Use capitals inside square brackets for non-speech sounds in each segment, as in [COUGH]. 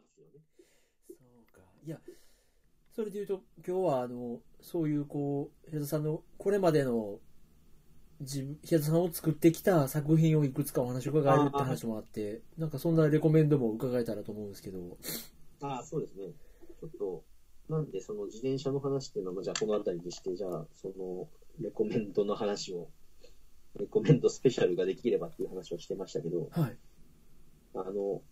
ますよね。そうか。いや、それで言うと、今日は、あの、そういう、こう、平田さんの、これまでの、自分、平田さんを作ってきた作品をいくつかお話を伺えるって話もあって、なんかそんなレコメンドも伺えたらと思うんですけど。ああ、そうですね。ちょっと、なんでその自転車の話っていうのは、まあじゃあこの辺りにして、じゃあ、その、レコメンドの話を、レコメンドスペシャルができればっていう話をしてましたけど、はい。あの、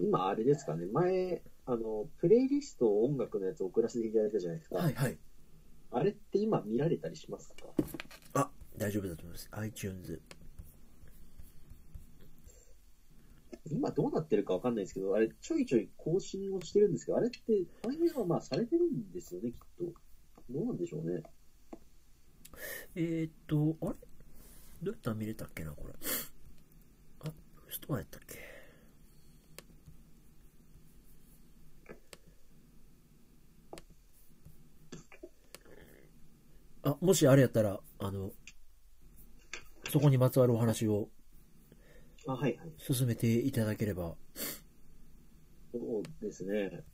今あれですかね、前、あの、プレイリスト音楽のやつ送らせていただいたじゃないですか。はい、はい。あれって今見られたりしますか？あ、大丈夫だと思います。iTunes。今どうなってるかわかんないですけど、あれちょいちょい更新をしてるんですけど、あれって反映はまあされてるんですよね、きっと。どうなんでしょうね。えー、っと、あれ？どうやったら見れたっけな、これ。あ、ストアやったっけ？あ、もしあれやったら、あの、そこにまつわるお話をあ、はいはい。進めていただければ。そうですね。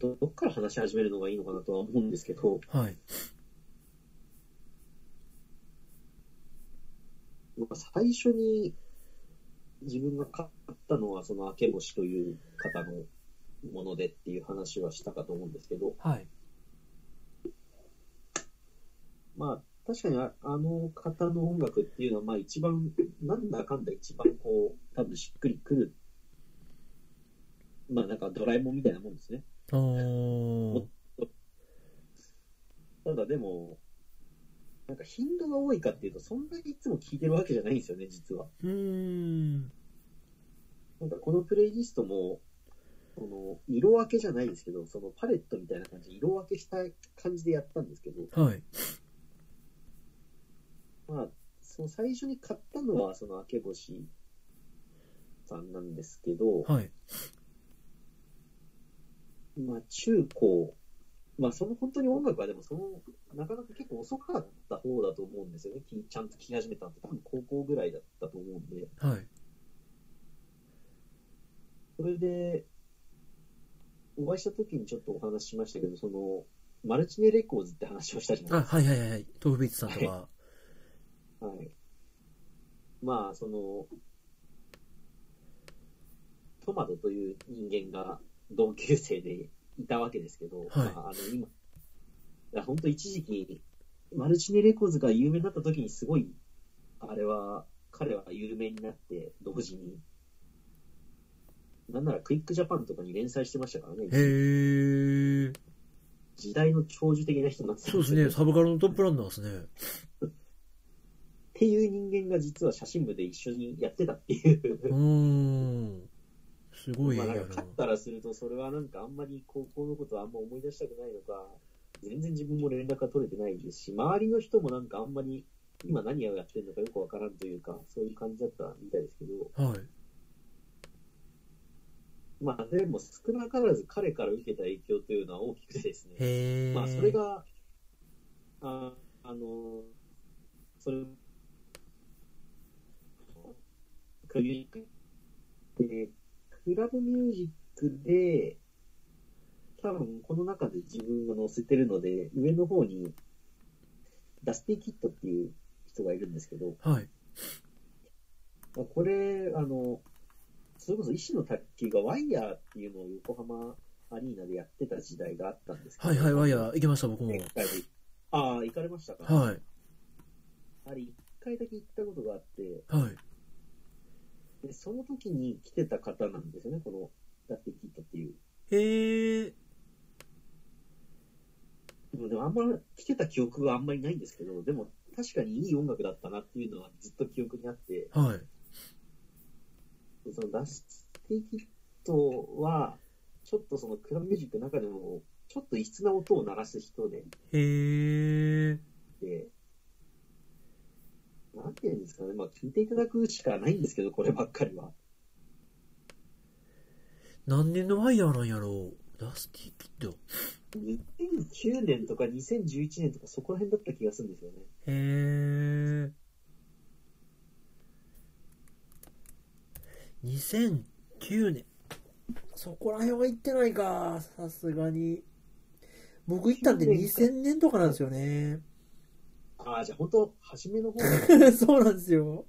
どどっから話し始めるのがいいのかなとは思うんですけど、はい。まあ最初に自分が買ったのは、その明け星という方のものでっていう話はしたかと思うんですけど、はい。まあ、確かにああの方の音楽っていうのは、まあ一番、なんだかんだ一番こう、多分しっくりくる。まあなんかドラえもんみたいなもんですね。ただでも、なんか頻度が多いかっていうと、そんなにいつも聴いてるわけじゃないんですよね、実は。うーん。なんかこのプレイリストも、その色分けじゃないですけど、そのパレットみたいな感じで色分けした感じでやったんですけど、はい。まあ、その最初に買ったのは、その明け星さんなんですけど、はい。まあ中高、まあその本当に音楽はでもその、なかなか結構遅かった方だと思うんですよね。きちゃんと聴き始めたのって多分高校ぐらいだったと思うんで、はい。それで、お会いした時にちょっとお話ししましたけど、その、マルチネレコーズって話をしたじゃないあ、ですか。はいはいはいはい。豆腐ビーツさんとか。はい。まあ、その、トマトという人間が同級生でいたわけですけど、はいまあ、あの今、いや本当一時期、マルチネレコーズが有名になった時にすごい、あれは、彼は有名になって、同時に、なんならクイックジャパンとかに連載してましたからね。へー。時代の長寿的な人になってたんそうですね。サブカルのトップランナーですね。[LAUGHS] っていう人間が実は写真部で一緒にやってたっていうう。ーん。すごいまあ、やななんか勝ったらすると、それはなんかあんまり高校のことはあんま思い出したくないのか、全然自分も連絡が取れてないですし、周りの人もなんかあんまり今何をやってるのかよくわからんというか、そういう感じだったみたいですけど、はい。まあでも少なからず彼から受けた影響というのは大きくてですね。まあそれが、ああの、それ、クリで、クラブミュージックで、多分この中で自分が載せてるので、上の方に、ダスティキットっていう人がいるんですけど、はい。まあこれ、あの、それこそ医師の卓球がワイヤーっていうのを横浜アリーナでやってた時代があったんですけど、はいはい、ワイヤー行きました、僕も。ああ、行かれましたか？はい。あれ、一回だけ行ったことがあって、はい。でその時に来てた方なんですよね、このダスティキットっていう。へー。でもでもあんま来てた記憶があんまりないんですけど、でも確かにいい音楽だったなっていうのはずっと記憶にあって、はい。でそのダスティキットは、ちょっとそのクラブミュージックの中でも、ちょっと異質な音を鳴らす人で、へー。で、なんていうんですかね、まあ聞いていただくしかないんですけど、こればっかりは。何年のワイヤーなんやろう？ダスティキッド。2009年とか2011年とかそこら辺だった気がするんですよね。へー。9年。そこら辺は行ってないか、さすがに。僕行ったんで2000年とかなんですよね。ああ、じゃあ本当、初めの方 [LAUGHS] そうなんですよ。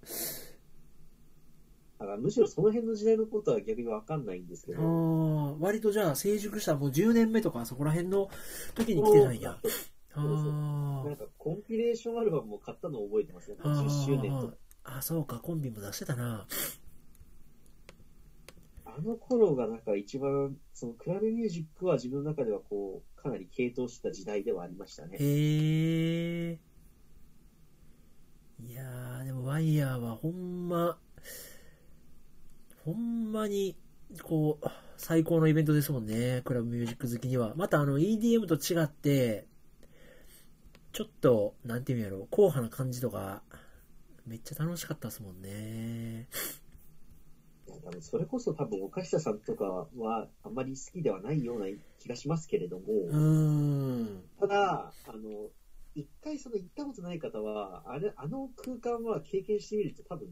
だからむしろその辺の時代のことは逆にわかんないんですけあど。あ、割とじゃあ成熟したもう10年目とかそこら辺の時に来てないんや。あなんかコンピレーションアルバムも買ったのを覚えてますね。あ。10周年とか。あ、そうか、コンビも出してたな。あの頃がなんか一番、そのクラブミュージックは自分の中ではこう、かなり傾倒した時代ではありましたね。へえ。いやー、でもワイヤーはほんま、ほんまに、こう、最高のイベントですもんね、クラブミュージック好きには。またあの EDM と違って、ちょっと、なんていうんやろ、硬派な感じとか、めっちゃ楽しかったですもんね。それこそ多分岡下さんとかはあんまり好きではないような気がしますけれども、うーん。ただ、あの、一回その行ったことない方は、あれ、あの空間は経験してみると多分、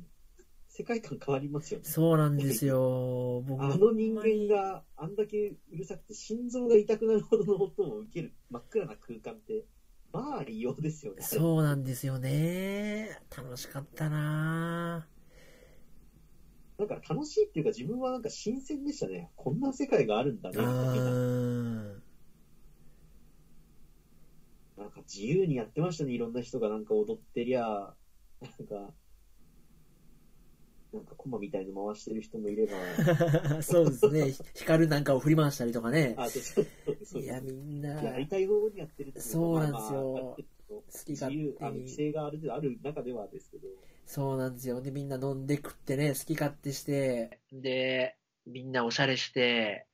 世界観変わりますよね。そうなんですよ。僕あの人間があんだけうるさくて心臓が痛くなるほどの音を受ける真っ暗な空間って、まあ異様ですよね。そうなんですよね。楽しかったななんか楽しいっていうか自分はなんか新鮮でしたね。こんな世界があるんだね、みたいな。うーん。なんか自由にやってましたね、いろんな人がなんか踊ってりゃ、なんか、なんかコマみたいの回してる人もいれば、[LAUGHS] そうですね。光なんかを振り回したりとかね。あ、そうそういや、みんな、やりたいようにやってるっていそうなんですよ。好き自勝由、あの手に。規制があるある中ではですけど、そうなんですよ。で、みんな飲んで食ってね、好き勝手して、で、みんなおしゃれして、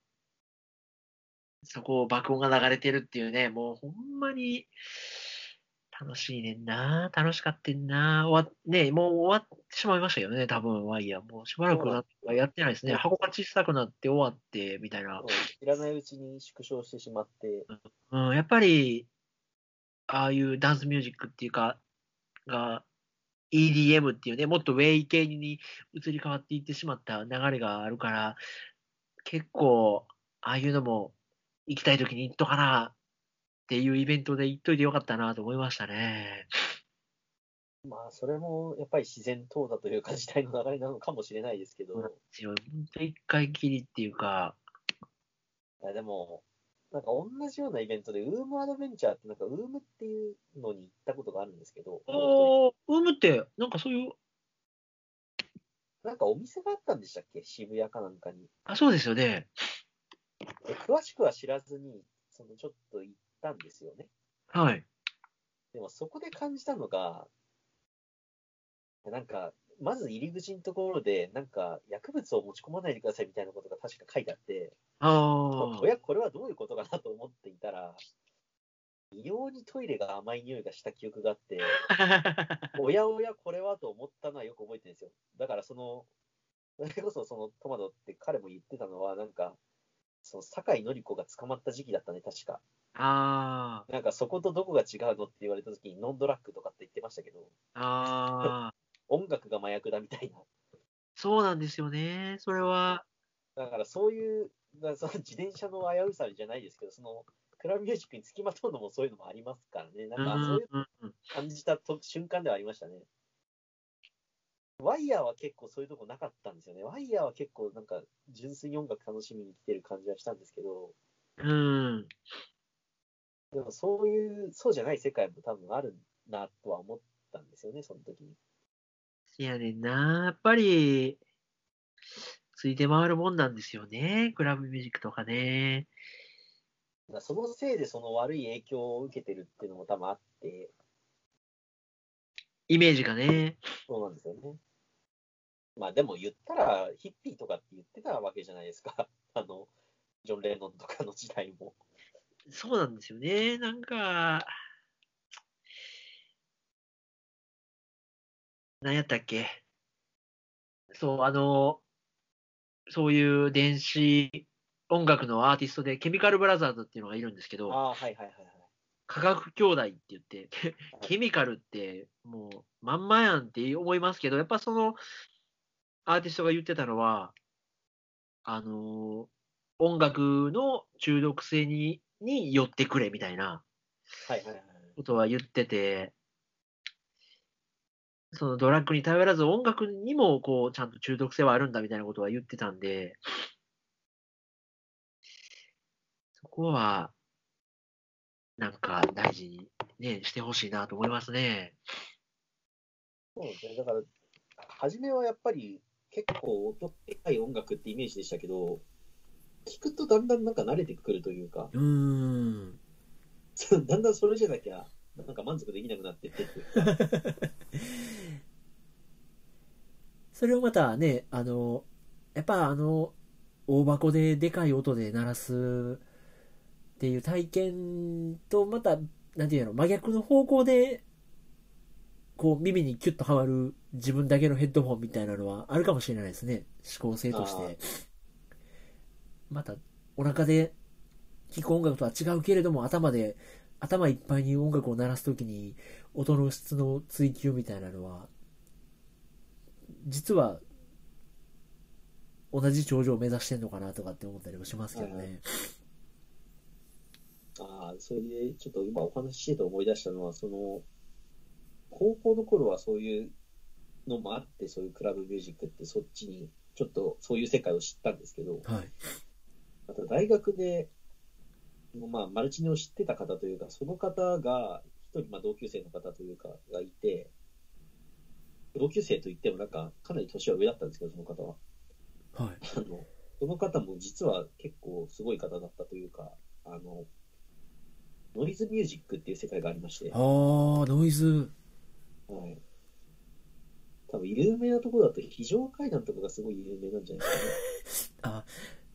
そこを爆音が流れてるっていうね、もうほんまに楽しいねんな。楽しかってんな。終わね、もう終わってしまいましたよね、多分、ワイヤー。もうしばらくなやってないですね。箱が小さくなって終わって、みたいな。知らないうちに縮小してしまって、うん、やっぱり、ああいうダンスミュージックっていうか、が、EDM っていうね、もっとウェイ系に移り変わっていってしまった流れがあるから、結構、ああいうのも行きたい時に行っとかなっていうイベントで行っといてよかったなと思いましたね。まあ、それもやっぱり自然淘汰というか時代の流れなのかもしれないですけど、本当一回きりっていうか、いやでも、なんか同じようなイベントで、ウームアドベンチャーって、なんかウームっていうのに行ったことがあるんですけど、おー、ウームって、なんかそういう、なんかお店があったんでしたっけ？渋谷かなんかに。あ、そうですよね。で詳しくは知らずに、そのちょっと行ったんですよね。はい。でもそこで感じたのが、なんか、まず入り口のところで、なんか薬物を持ち込まないでくださいみたいなことが確か書いてあって、あおや、これはどういうことかなと思っていたら、異様にトイレが甘い匂いがした記憶があって、あ。[LAUGHS] おやおや、これはと思ったのはよく覚えてるんですよ。だからその、それこそそのトマトって彼も言ってたのは、なんか、その酒井紀子が捕まった時期だったね、確か。あなんかそことどこが違うのって言われた時にノンドラッグとかって言ってましたけど、あ、ああ、音楽が麻薬だみたいな。そうなんですよね。それは、だからそういう、その自転車の危うさじゃないですけど、そのクラブミュージックにつきまとうのもそういうのもありますからね。なんかそういううんうん感じたと瞬間ではありましたね。ワイヤーは結構そういうとこなかったんですよね。ワイヤーは結構なんか純粋に音楽楽しみに来てる感じはしたんですけど、うん。でもそういう、そうじゃない世界も多分あるなとは思ったんですよね、その時に。せやねんな。やっぱり、ついて回るもんなんですよね。クラブミュージックとかね。そのせいでその悪い影響を受けてるっていうのも多分あって、イメージがね。そうなんですよね。まあでも言ったらヒッピーとかって言ってたわけじゃないですか。[LAUGHS] あの、ジョン・レノンとかの時代も。そうなんですよね。なんか、何やったっけそう、あの、そういう電子音楽のアーティストで、ケミカルブラザーズっていうのがいるんですけど、ああ、はいはいはい科学兄弟って言って。ケミカルってもうまんまやんって思いますけど、やっぱそのアーティストが言ってたのは、あのー音楽の中毒性に、に寄ってくれみたいな。ことは言ってて、そのドラッグに頼らず音楽にもこうちゃんと中毒性はあるんだみたいなことは言ってたんで、そこは、なんか大事にね、してほしいなと思いますね。そうですね。だから、初めはやっぱり結構音でかい音楽ってイメージでしたけど、聞くとだんだんなんか慣れてくるというか、うーん。[LAUGHS] だんだんそれじゃなきゃ、なんか満足できなくなってって。[LAUGHS] それをまたね、あの、やっぱあの、大箱ででかい音で鳴らすっていう体験と、また、なんていうの、真逆の方向で、こう耳にキュッとはまる自分だけのヘッドホンみたいなのはあるかもしれないですね。思考性として。また、お腹で聴く音楽とは違うけれども、頭で、頭いっぱいに音楽を鳴らすときに、音の質の追求みたいなのは、実は同じ頂上を目指してんのかなとかって思ったりもしますけどね。ああ、それでちょっと今お話ししてて思い出したのは、その、高校の頃はそういうのもあって、そういうクラブミュージックってそっちに、ちょっとそういう世界を知ったんですけど、はい。あと大学で、まあ、マルチネを知ってた方というか、その方が、一人、まあ、同級生の方というか、がいて、同級生といってもなんか、かなり年は上だったんですけど、その方は。はい。あの、その方も実は結構すごい方だったというか、あの、ノイズミュージックっていう世界がありまして、あー、ノイズ。はい。多分有名なところだと非常階段とかがすごい有名なんじゃないです [LAUGHS] あ、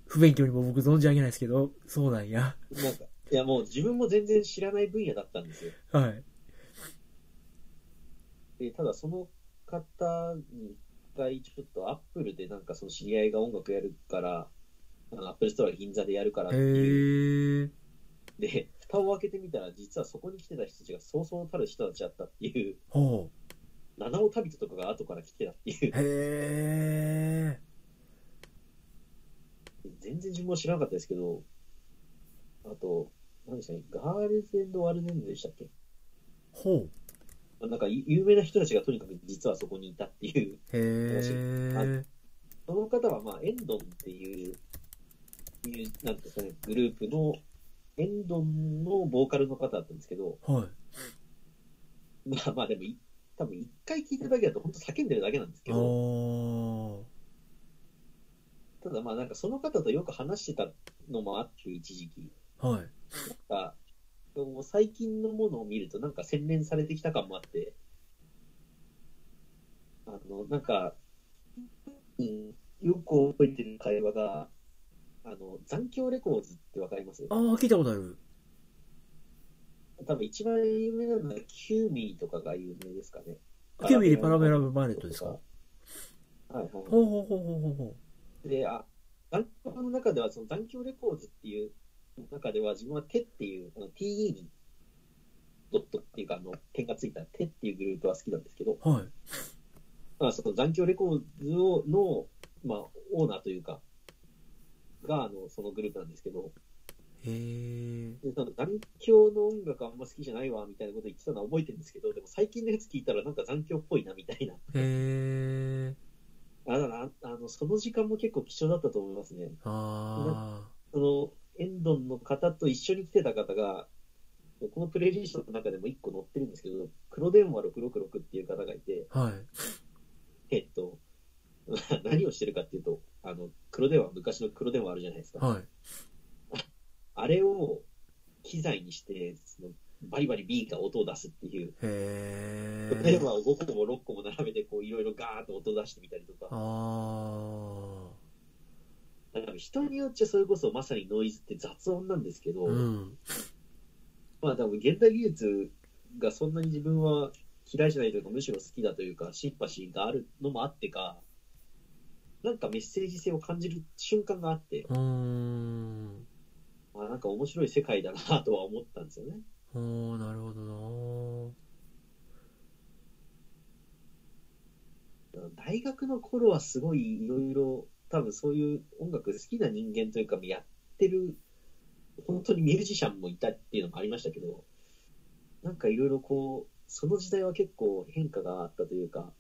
不勉強にも僕存じ上げないですけど、そうなんや。かね。なんか、いやもう自分も全然知らない分野だったんですよ。はい。で、ただその方に一回ちょっと Apple でなんかその知り合いが音楽やるから、 Apple Store 銀座でやるからってへいう。ー。で、蓋を開けてみたら実はそこに来てた人たちがそうそうたる人たちだったっていう、ほ七尾旅人とかが後から来てたっていうう。、へ全然自分も知らなかったですけど、あと、何でしたっけ、ガールズワルネンズでしたっけ？ー。ほう。なんか有名な人たちがとにかく実はそこにいたっていう、へー。その方はまあエンドンっていう、いうなんていうんですかね、グループの、エンドンのボーカルの方だったんですけど、はい。まあまあでもい、多分一回聞いただけだと本当叫んでるだけなんですけあど、ー。ただまあなんかその方とよく話してたのもあって一時期、はい。なんか、最近のものを見るとなんか洗練されてきた感もあって、あの、なんか、うんよく覚えてる会話が、あの、残響レコーズってわかります？あー、聞いたことある。多分一番有名なのはキューミーとかが有名ですかね。9mm Parabellum Bullet ですか？はいはい。ほうほうほうほうほうほで、あ、残響の中では、その残響レコーズっていう中では、自分は手っていう、あの TE に、ドットっていうか、あの、点がついた手っていうグループは好きなんですけど、う。はい。まあ、その残響レコーズをの、まあ、オーナーというか、が、あの、そのグループなんですけど、へー。で残響の音楽あんま好きじゃないわ、みたいなこと言ってたのは覚えてるんですけど、でも最近のやつ聞いたらなんか残響っぽいな、みたいな。へー。あ、だから、あの、その時間も結構貴重だったと思いますね。あその、エンドンの方と一緒に来てた方が、このプレイリストの中でも一個載ってるんですけど、黒電話666っていう方がいて、ー。はい。えっと、[LAUGHS] 何をしてるかっていうと、あの、黒電話、昔の黒電話あるじゃないですか。はい。あれを機材にして、そのバリバリ B が音を出すっていう、へ黒電ー。話を5個も6個も並べて、こう、いろいろガーッと音出してみたりとか、あなんか人によっちゃそれこそまさにノイズって雑音なんですけど、ー。うん。まあ多分現代技術がそんなに自分は嫌いじゃないというか、むしろ好きだというか、シンパシーがあるのもあってか、なんかメッセージ性を感じる瞬間があって、うーん。まあ、なんか面白い世界だなとは思ったんですよね。おー、なるほど大学の頃はすごいいろいろ多分そういう音楽好きな人間というか、やってる、本当にミュージシャンもいたっていうのもありましたけど、なんかいろいろこう、その時代は結構変化があったというか、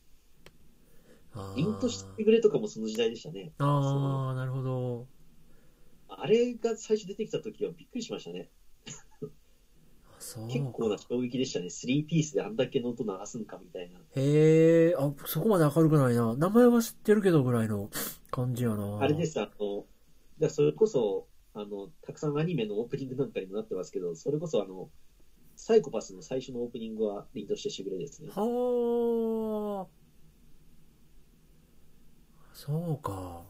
あ凛としてくれとかもその時代でしたね。ああ、なるほど。あれが最初出てきた時はびっくりしましたね。結構な衝撃でしたね。3ピースであんだけの音流すんかみたいな。へえ、あ、そこまで明るくないな。名前は知ってるけどぐらいの感じやな。あれです、あの、だそれこそ、あの、たくさんアニメのオープニングなんかにもなってますけど、それこそあの、サイコパスの最初のオープニングは凛としてしぐれですね。はあ。そうか。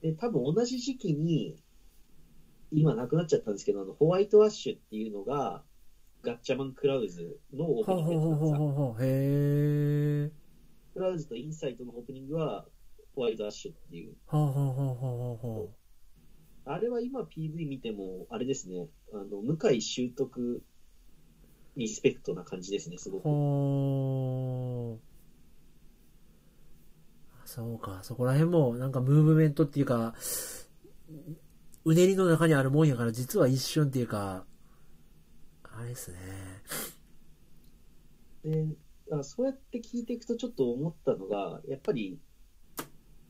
で、多分同じ時期に、今なくなっちゃったんですけど、あの、ホワイトアッシュっていうのが、ガッチャマンクラウズのオープニングほうほうほうやったんです。クラウズとインサイトのオープニングは、ホワイトアッシュっていう。あれは今 PV 見ても、あれですね、あの、向井修徳、リスペクトな感じですね、すごう。く。そうか。そこら辺も、なんかムーブメントっていうか、うねりの中にあるもんやから、実は一瞬っていうか、あれですね。で、だからそうやって聞いていくとちょっと思ったのが、やっぱり、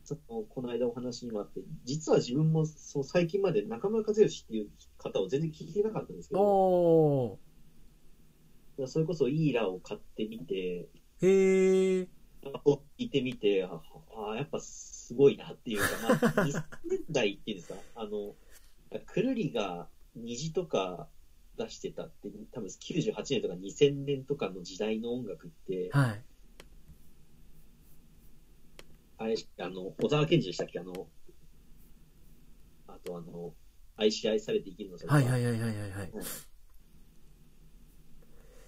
そのこの間お話にもあって、実は自分もその最近まで中村和義っていう方を全然聞いてなかったんですけど。それこそイーラを買ってみて、へえ。を聞いてみて、ああ、やっぱすごいなっていうか、まあ、2000年代っていうんですか、あの、くるりが虹とか出してたって、多分98年とか2000年とかの時代の音楽って、はい。あれ、あの、小沢健二でしたっけ？あの、あとあの、愛し愛されて生きるのさはいはいはいはいはいはい。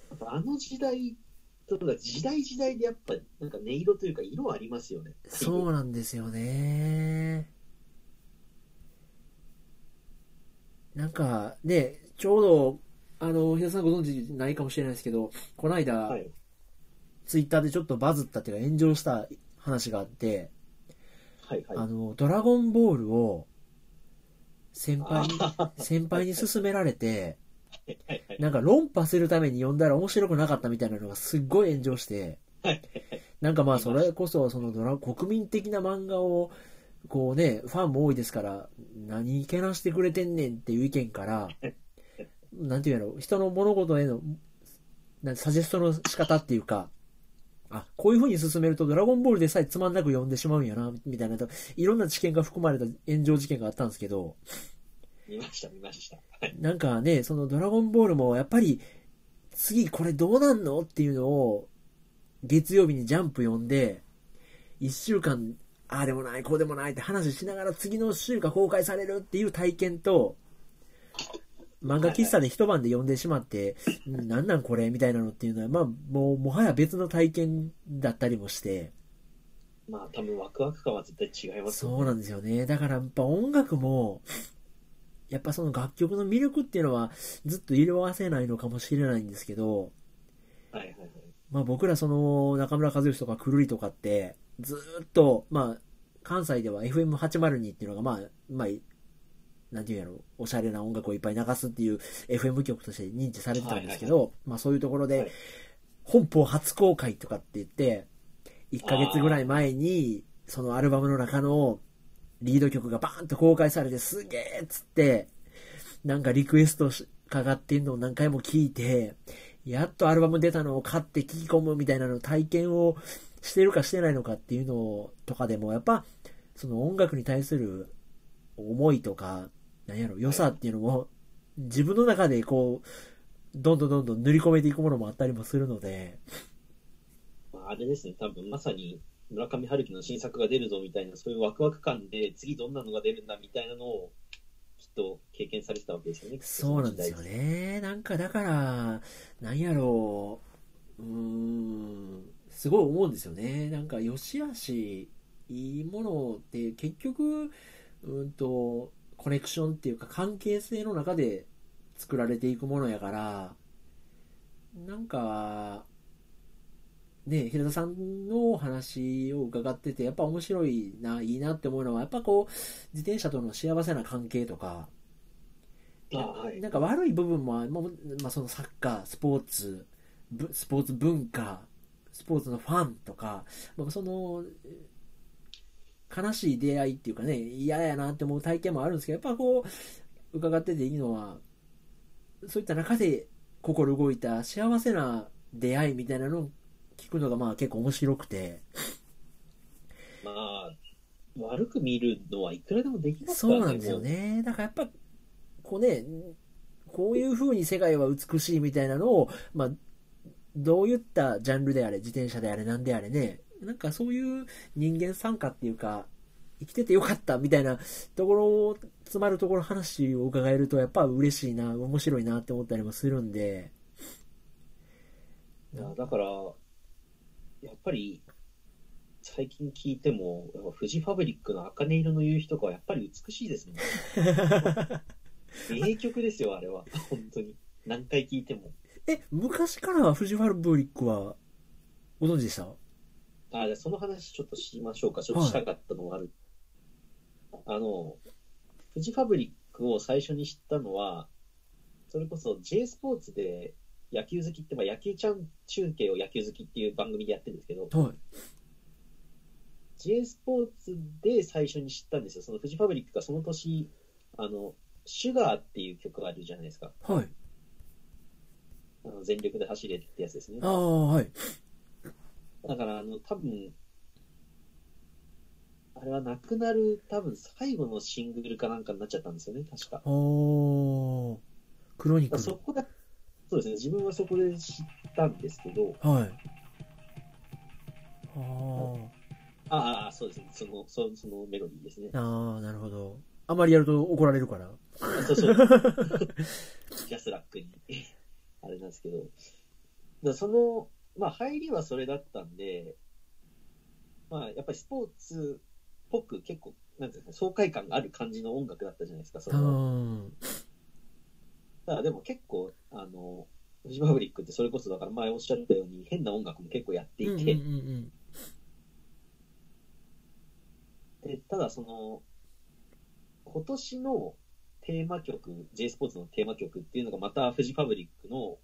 やっぱあの時代とか、時代時代でやっぱ、なんか音色というか色ありますよね。そうなんですよね。なんか、ね、ちょうど、あの、平田さんご存知ないかもしれないですけど、この間、はい。ツイッターでちょっとバズったっていうか炎上した話があって、はいはい。あの、ドラゴンボールを先輩に、あ先輩に勧められて。なんか論破するために読んだら面白くなかったみたいなのがすっごい炎上して。はい、なんかまあそれこそそのドラ国民的な漫画をこうね、ファンも多いですから、何けなしてくれてんねんっていう意見から、なんていうやろ、人の物事へのなんサジェストの仕方っていうか、あ、こういう風に進めるとドラゴンボールでさえつまんなく読んでしまうんやな、みたいな、いろんな知見が含まれた炎上事件があったんですけど、見ました、見ました。はい。なんかね、そのドラゴンボールもやっぱり、次これどうなんのっていうのを、月曜日にジャンプ読んで、一週間、ああでもない、こうでもないって話しながら次の週が公開されるっていう体験と、漫画喫茶で一晩で読んでしまって、うんなんなんこれみたいなのっていうのは、まあ、もう、もはや別の体験だったりもして、まあ多分ワクワク感は絶対違いますよねそうなんですよね。だからやっぱ音楽も、やっぱその楽曲の魅力っていうのはずっと色褪せないのかもしれないんですけど、はいはいはい。まあ僕らその中村和義とかくるりとかってずーっと、まあ関西では FM802 っていうのがまあ、まあ、なんていうんやろ、おしゃれな音楽をいっぱい流すっていう FM 局として認知されてたんですけど、まあそういうところではい本邦初公開とかって言って、1ヶ月ぐらい前にそのアルバムの中のリード曲がバーンと公開されてすげえっつって、なんかリクエストかかってんのを何回も聞いて、やっとアルバム出たのを買って聞き込むみたいなの体験をしてるかしてないのかっていうのとかでも、やっぱ、その音楽に対する思いとか、なんやろ、良さっていうのも、自分の中でこう、どんどんどんどん塗り込めていくものもあったりもするので、あれですね、多分まさに村上春樹の新作が出るぞみたいな、そういうワクワク感で、次どんなのが出るんだみたいなのを、きっと経験されてたわけですよね。そうなんですよね。なんかだから、なんやろう、うーん、すごい思うんですよね。なんか、良し悪し、いいものって結局、うんと、コネクションっていうか関係性の中で作られていくものやから、なんか、ね、平田さんの話を伺ってて、やっぱ面白いな、いいなって思うのは、やっぱこう、自転車との幸せな関係とか、あはい。なんか悪い部分も、まあまあ、そのサッカー、スポーツ、ぶスポーツ文化、スポーツのファンとか、まあ、その、悲しい出会いっていうかね、嫌やなって思う体験もあるんですけど、やっぱこう、伺ってていいのは、そういった中で心動いた幸せな出会いみたいなのを聞くのがまあ結構面白くて、まあ、悪く見るのはいくらでもできますからね。そうなんですよね。だからやっぱ、こうね、こういう風に世界は美しいみたいなのを、まあ、どういったジャンルであれ、自転車であれ、なんであれね、なんかそういう人間参加っていうか、生きててよかったみたいなところを、詰まるところ話を伺えると、やっぱ嬉しいな、面白いなって思ったりもするんで、だから、やっぱり、最近聞いても、やっぱフジファブリックの茜色の夕日とかはやっぱり美しいですね。[LAUGHS] 名曲ですよ、あれは。本当に。何回聞いても。え、昔からフジファブリックはご存知でした？あ、じゃあその話ちょっとしましょうか。ちょっとしたかったのがある。あの、フジファブリックを最初に知ったのは、それこそ J スポーツで野球好きって、まあ、野球ちゃん中継を野球好きっていう番組でやってるんですけど、はい。J スポーツで最初に知ったんですよ。そのフジファブリックがその年、あの、シュガーっていう曲があるじゃないですか。はい。あの全力で走れってやつですねあ。あ、はい。だから、あの、多分、あれは亡くなる、多分最後のシングルかなんかになっちゃったんですよね、確か。おー、クロニクル。そこだ、そうですね、自分はそこで知ったんですけど、はい。あああ、そうですね、その、そそのメロディーですね。あ、ああ、なるほど。あまりやると怒られるから。あそうそう。[LAUGHS] ジャスラックに、あれなんですけど。だその、まあ、入りはそれだったんで、まあ、やっぱりスポーツっぽく結構、なんていうんですか、爽快感がある感じの音楽だったじゃないですか、そあの。ーだからでも結構、あの、フジファブリックってそれこそだから前おっしゃったように変な音楽も結構やっていて、うんうんうんでただその、今年のテーマ曲、J スポーツのテーマ曲っていうのがまたフジファブリックの、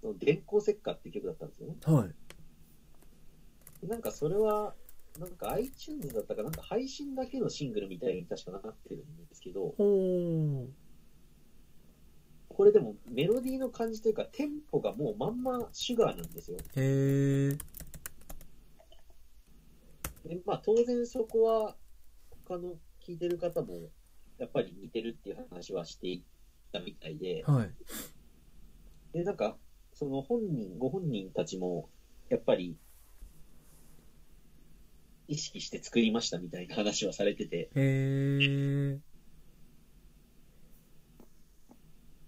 その電光石火っていう曲だったんですよね。うん。はい。なんかそれは、なんか iTunes だったかなんか配信だけのシングルみたいに確かなってるんですけど。これでもメロディーの感じというかテンポがもうまんまシュガーなんですよ。へえ。でまあ当然そこは他の聞いてる方もやっぱり似てるっていう話はしていたみたいで、はい。で、なんかその本人、ご本人たちもやっぱり意識して作りましたみたいな話はされてて、へえ。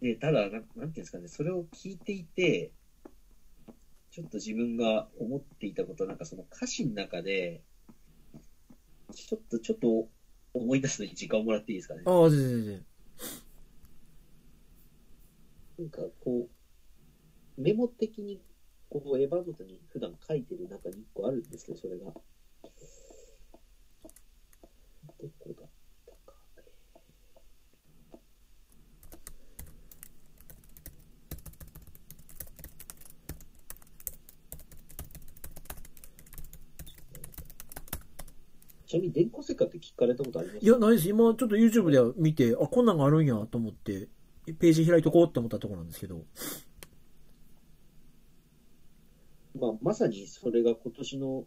で、ただなん、なんていうんですかね、それを聞いていて、ちょっと自分が思っていたこと、なんかその歌詞の中で、ちょっと、ちょっと思い出すのに時間をもらっていいですかね？ああ、全然全然。なんかこう、メモ的に、こう、エヴァノートに普段書いてる中に一個あるんですけど、それが。どこだ？ちなみに、電光石火って聞かれたことあります？いや、ないです。今、ちょっと YouTube で見て、あ、こんなんがあるんやと思って、ページ開いとこうって思ったところなんですけど。まあ、まさにそれが今年の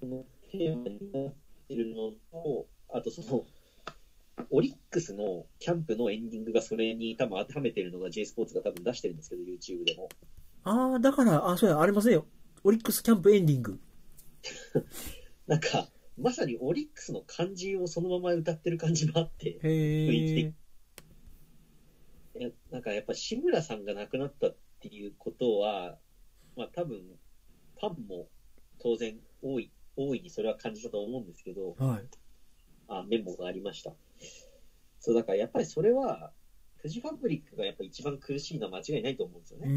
そのテーマになってるのと、あとその、オリックスのキャンプのエンディングがそれに多分当てはめてるのが J スポーツが多分出してるんですけど、YouTube でも。ああ、だから、あ、そうや、ありますね。オリックスキャンプエンディング。[LAUGHS] なんか、まさにオリックスの感じをそのまま歌ってる感じもあって、雰囲気へえ。いやなんかやっぱ志村さんが亡くなったっていうことは、まあ多分、ファンも当然多い、大いにそれは感じたと思うんですけど、はい。あ、メモがありました。そう、だからやっぱりそれは、フジファブリックがやっぱ一番苦しいのは間違いないと思うんですよね。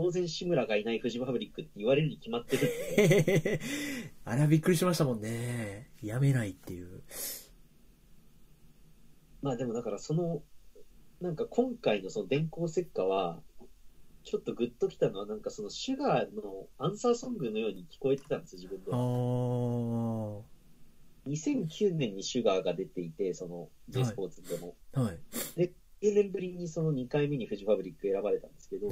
ん。当然志村がいないフジファブリックって言われるに決まってるんで、[LAUGHS] あれはびっくりしましたもんね。やめないっていう。まあでもだからその、なんか今回のその電光石火は、ちょっとグッときたのは、なんかそのシュガーのアンサーソングのように聞こえてたんですよ、自分であ。ー。2009年にシュガーが出ていて、その J スポーツでも。はい。9年ぶりにその2回目にフジファブリック選ばれたんですけど。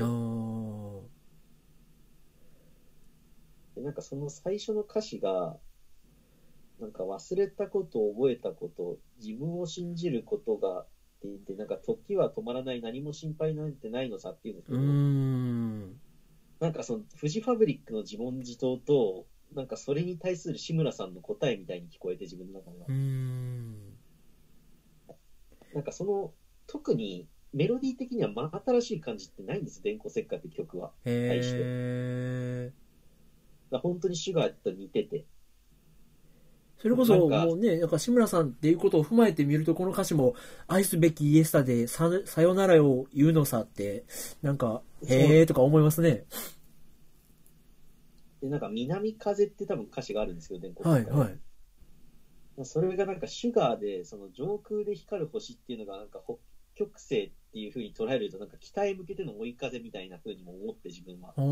でなんかその最初の歌詞が、なんか忘れたこと、覚えたこと、自分を信じることがって言って、なんか時は止まらない、何も心配なんてないのさっていうんですけど。なんかそのフジファブリックの自問自答と、なんかそれに対する志村さんの答えみたいに聞こえて自分の中が。なんかその、特にメロディー的には真新しい感じってないんです、電光石火って曲は。へー。だから本当にシュガーと似てて。それこそ、もうね、なんか志村さんっていうことを踏まえてみると、この歌詞も、愛すべきイエスタでさ、さよならを言うのさって、なんか、へーとか思いますね。で、なんか南風って多分歌詞があるんですけど、電光はい、石火はい。それがなんかシュガーで、その上空で光る星っていうのがなんか北極星っていう風に捉えると、なんか北へ向けての追い風みたいな風にも思って自分は。だか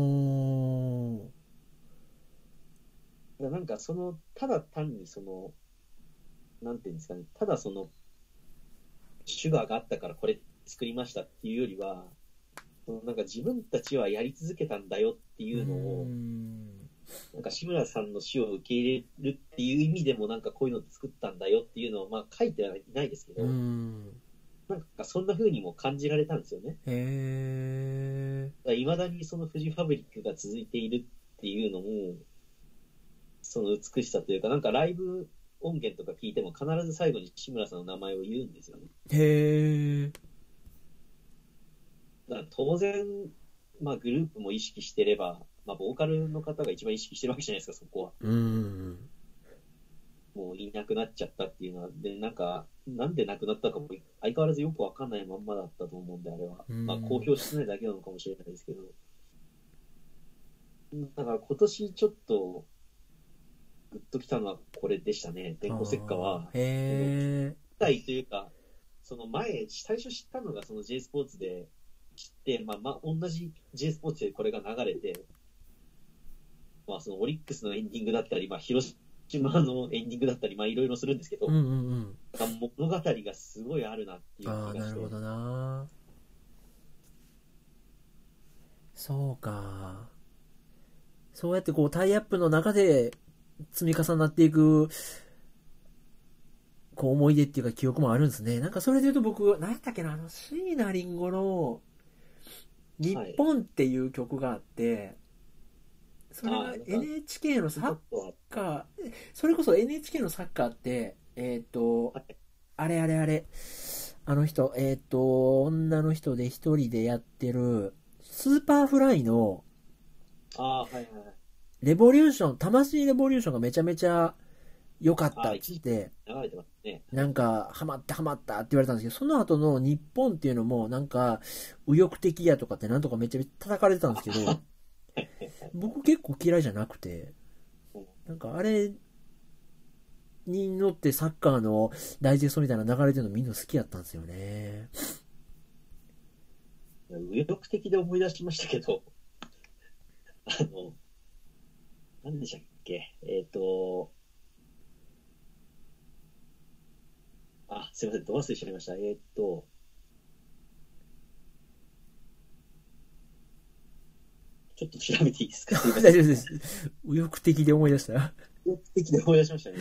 らなんかその、ただ単にその、なんていうんですかね、ただその、シュガーがあったからこれ作りましたっていうよりは、なんか自分たちはやり続けたんだよっていうのをなんか志村さんの死を受け入れるっていう意味でもなんかこういうの作ったんだよっていうのをまあ書いてはいないですけど、うーん。なんかそんな風にも感じられたんですよね。へいまだにそのフジファブリックが続いているっていうのも、その美しさというか、なんかライブ音源とか聞いても必ず最後に志村さんの名前を言うんですよね。ー。へー。だから当然、まあグループも意識してれば、まあボーカルの方が一番意識してるわけじゃないですか、そこは。うーん。もういなくなっちゃったっていうのは、で、なんか、なんで亡くなったかも相変わらずよくわかんないまんまだったと思うんで、あれは。うんまあ公表してないだけなのかもしれないですけど。だから今年ちょっと、グッときたのはこれでしたね。電光石火は。へ体というか、その前、最初知ったのがその J スポーツで知って、まあまあ同じ J スポーツでこれが流れて、まあそのオリックスのエンディングだったり、まあ広島のエンディングだったり、まあいろいろするんですけど、ー。うんうんうん。物語がすごいあるなっていう気ああ、がしてなるほ。どな。そうか。そうやってこうタイアップの中で積み重なっていく、こう思い出っていうか記憶もあるんですね。なんかそれで言うと僕、何やったっけな、あの、椎名林檎の日本っていう曲があって、それが NHK のサッカー、それこそ NHK のサッカーって、えっ、とはい、あれあれあれ、あの人、えっ、と、女の人で一人でやってる、 Superfly のああ、はいはいはい。レボリューション、タマシイレボリューションがめちゃめちゃ良かったっつって。なんか、ハマったハマったって言われたんですけど、その後の日本っていうのも、なんか、右翼的やとかってなんとかめちゃめちゃ叩かれてたんですけど、[LAUGHS] 僕結構嫌いじゃなくて、なんかあれに乗ってサッカーのダイジェストみたいな流れてるのみんな好きやったんですよね。右翼的で思い出しましたけど、あの、何でしたっけ？えっ、と、あ、すいません、ど忘れしちゃいました。えっ、と、ちょっと調べていいですか？[LAUGHS] 大丈夫です。右翼的で思い出した？右翼的で思い出しましたね。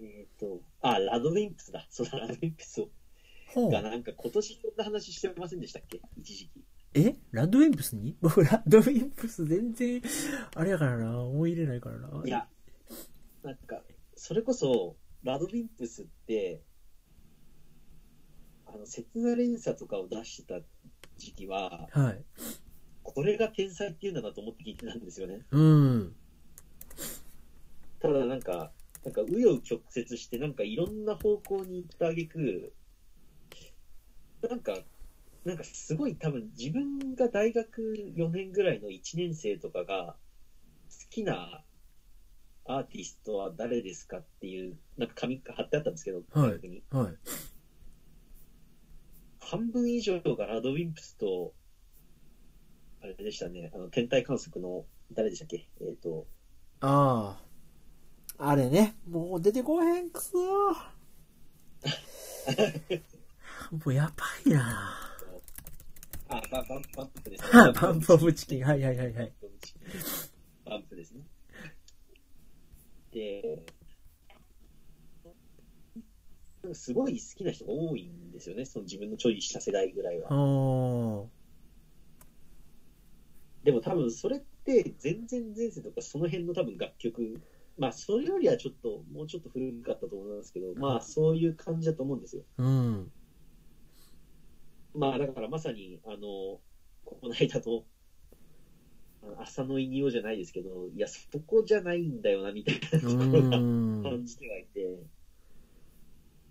えっ、と、あ、ラドウィンプスだ。そうだ、ラドウィンプスほうがなんか今年そんな話してませんでしたっけ？一時期。え？ラッドウィンプスに？[LAUGHS] 僕、ラッドウィンプス全然、あれやからな、思い入れないからな。いや、なんか、それこそ、ラドウィンプスって、あの、切な連鎖とかを出してた時期は、はい。これが天才っていうんだなと思って聞いてたんですよね。うん。ただなんか、なんか、紆余曲折して、なんかいろんな方向に行ったあげく、なんか、なんかすごい多分自分が大学4年ぐらいの1年生とかが好きなアーティストは誰ですかっていう、なんか紙が貼ってあったんですけど、はいに。はい。半分以上がラドウィンプスと、あれでしたね、あの、天体観測の、誰でしたっけ？えっ、と、ああ。あれね。もう出てこへんくそ [LAUGHS] もうやばいなあ、ババンバンプですね [LAUGHS] バンプオブチキン。はいはいはいはい。バンプですね。で、すごい好きな人が多いんですよね、その自分のちょいした世代ぐらいは。でも多分それって全然前世とかその辺の多分楽曲、まあそれよりはちょっと、もうちょっと古かったと思いますけど、まあそういう感じだと思うんですよ。うん。まあだからまさに、あの、この間の、あの朝の引用じゃないですけど、いや、そこじゃないんだよな、みたいなうところがん。感じてはいて、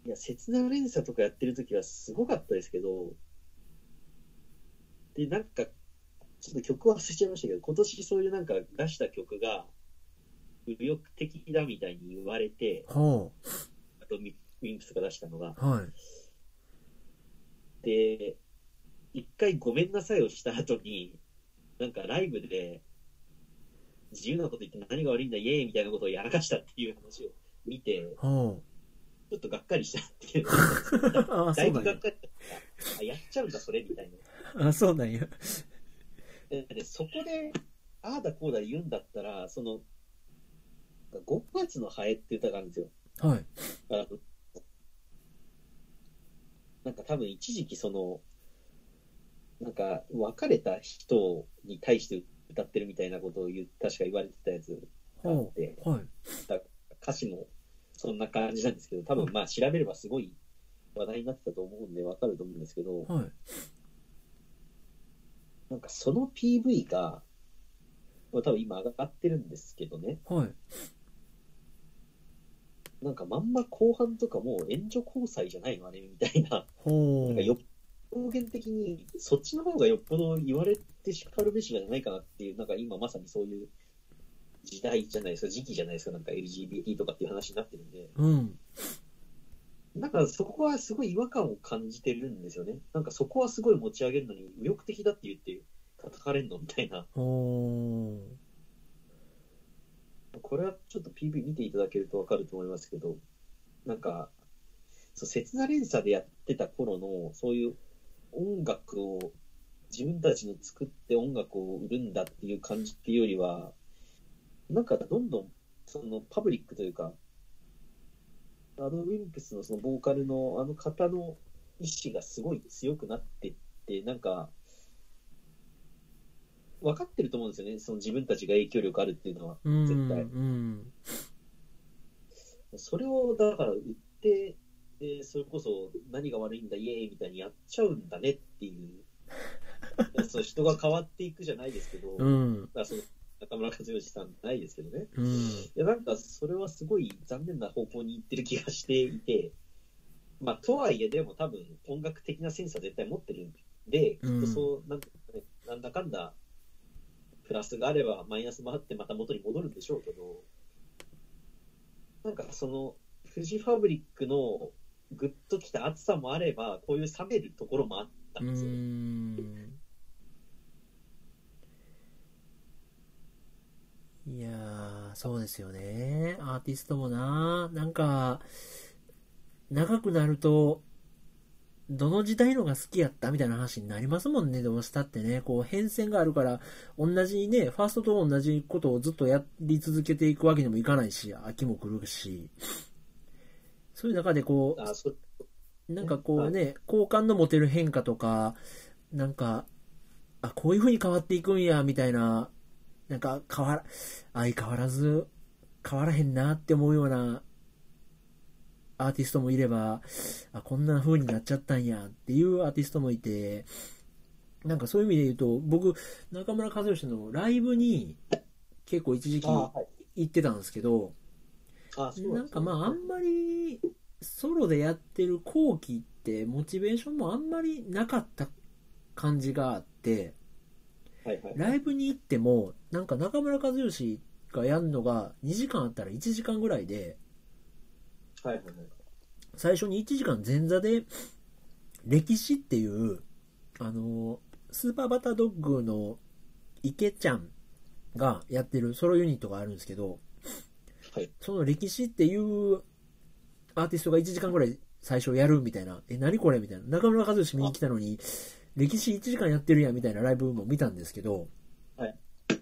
いや、切な連鎖とかやってる時はすごかったですけど、で、なんか、ちょっと曲忘れちゃいましたけど、今年そういうなんか出した曲が、右翼的だみたいに言われて、ほあとミウィンプスが出したのが、う。はい。で、一回ごめんなさいをした後に、なんかライブで、自由なこと言って何が悪いんだ、イエーイみたいなことをやらかしたっていう話を見て、ほちょっとがっかりしたっていう。う。あ、だいうぶがっかりした。あ、やっちゃうんだ、それみたいな。あ、そうなんや。ででそこで、ああだこうだ言うんだったら、その、5月のハエって歌があるんですよ。はい。なんか多分一時期その、なんか別れた人に対して歌ってるみたいなことを言う確か言われてたやつがあっほて、う。はい。歌詞もそんな感じなんですけど、多分まあ調べればすごい話題になってたと思うんでわかると思うんですけど、はい。なんかその PV が、まあ多分今上がってるんですけどね、はい。なんかまんま後半とかもう援助交際じゃないのあれみたいな。なんかよっ表現的にそっちの方がよっぽど言われてしかるべしじゃないかなっていう、なんか今まさにそういう時代じゃないですか、時期じゃないですか、なんか LGBT とかっていう話になってるんで、うん。なんかそこはすごい違和感を感じてるんですよね。なんかそこはすごい持ち上げるのに魅力的だって言って叩かれんのみたいな。ほこれはちょっと PV 見ていただけるとわかると思いますけど、なんか、そう、切な連鎖でやってた頃の、そういう音楽を、自分たちの作って音楽を売るんだっていう感じっていうよりは、なんかどんどん、そのパブリックというか、アドウィンプスのそのボーカルのあの方の意志がすごい強くなってって、なんか、分かってると思うんですよね。その自分たちが影響力あるっていうのは。う。うん。絶対うん。それをだから売って、でそれこそ何が悪いんだ、イエーイみたいにやっちゃうんだねっていう、[LAUGHS] そう人が変わっていくじゃないですけど、だかうん。らその中村和義さんないですけどね、うん。いやなんかそれはすごい残念な方向に行ってる気がしていて、まあ、とはいえ、でも多分音楽的なセンスは絶対持ってるんで、きっとそう、なんかねなんだかんだ、プラスがあればマイナスもあってまた元に戻るんでしょうけど、なんかその、フジファブリックのグッときた熱さもあれば、こういう冷めるところもあったうんですよね。ん。いやー、そうですよね。アーティストもな、なんか、長くなると、どの時代のが好きやった？みたいな話になりますもんね、どうしたってね。こう、変遷があるから、同じね、ファーストと同じことをずっとやり続けていくわけにもいかないし、秋も来るし。そういう中でこう、なんかこうね、好感の持てる変化とか、なんか、あ、こういう風に変わっていくんや、みたいな、なんか変わら、相変わらず変わらへんなって思うようなアーティストもいれば、あ、こんな風になっちゃったんやっていうアーティストもいて、なんかそういう意味で言うと、僕、中村和義のライブに結構一時期。行ってたんですけど、なんかまああんまりソロでやってる後期ってモチベーションもあんまりなかった感じがあってはいはい。ライブに行ってもなんか中村和義がやるのが2時間あったら1時間ぐらいではいはいはい。最初に1時間前座で歴史っていうあのスーパーバタードッグの池ちゃんがやってるソロユニットがあるんですけどはい。その歴史っていうアーティストが1時間ぐらい最初やるみたいな、え、何これみたいな。中村和義見に来たのに、歴史1時間やってるやんみたいなライブも見たんですけど、はい。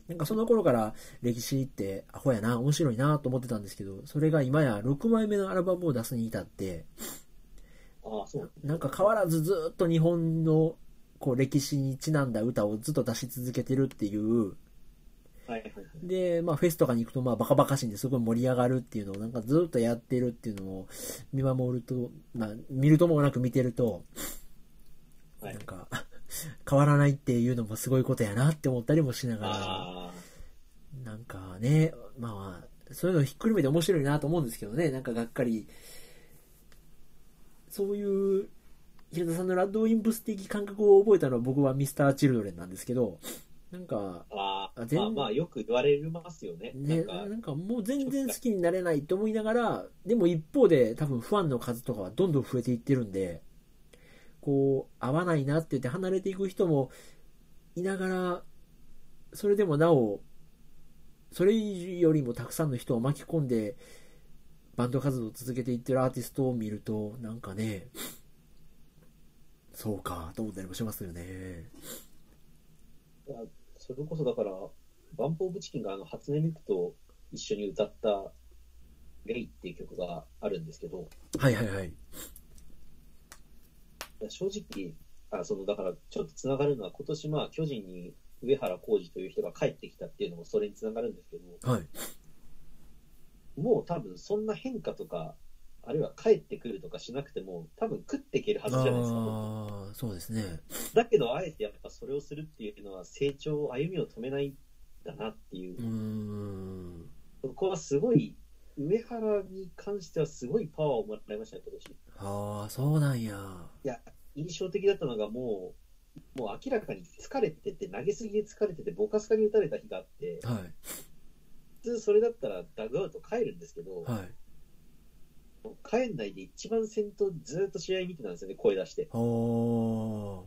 なんかその頃から歴史ってアホやな、面白いなと思ってたんですけど、それが今や6枚目のアルバムを出すに至って、ああ、そう。なんか変わらずずっと日本のこう歴史にちなんだ歌をずっと出し続けてるっていう、はいはいはい。で、まあ、フェスとかに行くと、まあ、バカバカしいんですごい盛り上がるっていうのを、なんかずっとやってるっていうのを見守ると、まあ、見るともなく見てると、はい。なんか、[LAUGHS] 変わらないっていうのもすごいことやなって思ったりもしながら、あなんかね、まあ、そういうのひっくるめて面白いなと思うんですけどね、なんかがっかり、そういう、平田さんのラッドウィンプス的感覚を覚えたのは僕はミスター・チルドレンなんですけど、なんか、あ。全まあまあ、よく言われますよね。ね、なんかもう全然好きになれないと思いながら、でも一方で多分ファンの数とかはどんどん増えていってるんで、こう、合わないなって言って離れていく人もいながら、それでもなお、それよりもたくさんの人を巻き込んで、バンド活動を続けていってるアーティストを見ると、なんかね、そうか、と思ったりもしますよね。それこそだから、バンプ・オブ・チキンがあの初音ミクと一緒に歌った、レイっていう曲があるんですけど、はいはいはい。正直、あそのだからちょっとつながるのは、今年まあ巨人に上原浩二という人が帰ってきたっていうのもそれにつながるんですけど、はい。もう多分そんな変化とか、あるいは帰ってくるとかしなくても、多分食っていけるはずじゃないですか。ああ、そうですね。だけど、あえてやっぱそれをするっていうのは成長、歩みを止めないんだなっていううー、ん。そこはすごい、上原に関してはすごいパワーをもらいましたね、今年。ああ、そうなんや。いや、印象的だったのがもう、もう明らかに疲れてて、投げすぎで疲れてて、ボカスカに打たれた日があって、はい。普通それだったらダグアウト帰るんですけど、はい。帰んないで一番先頭ずっと試合見てたんですよね、声出して。お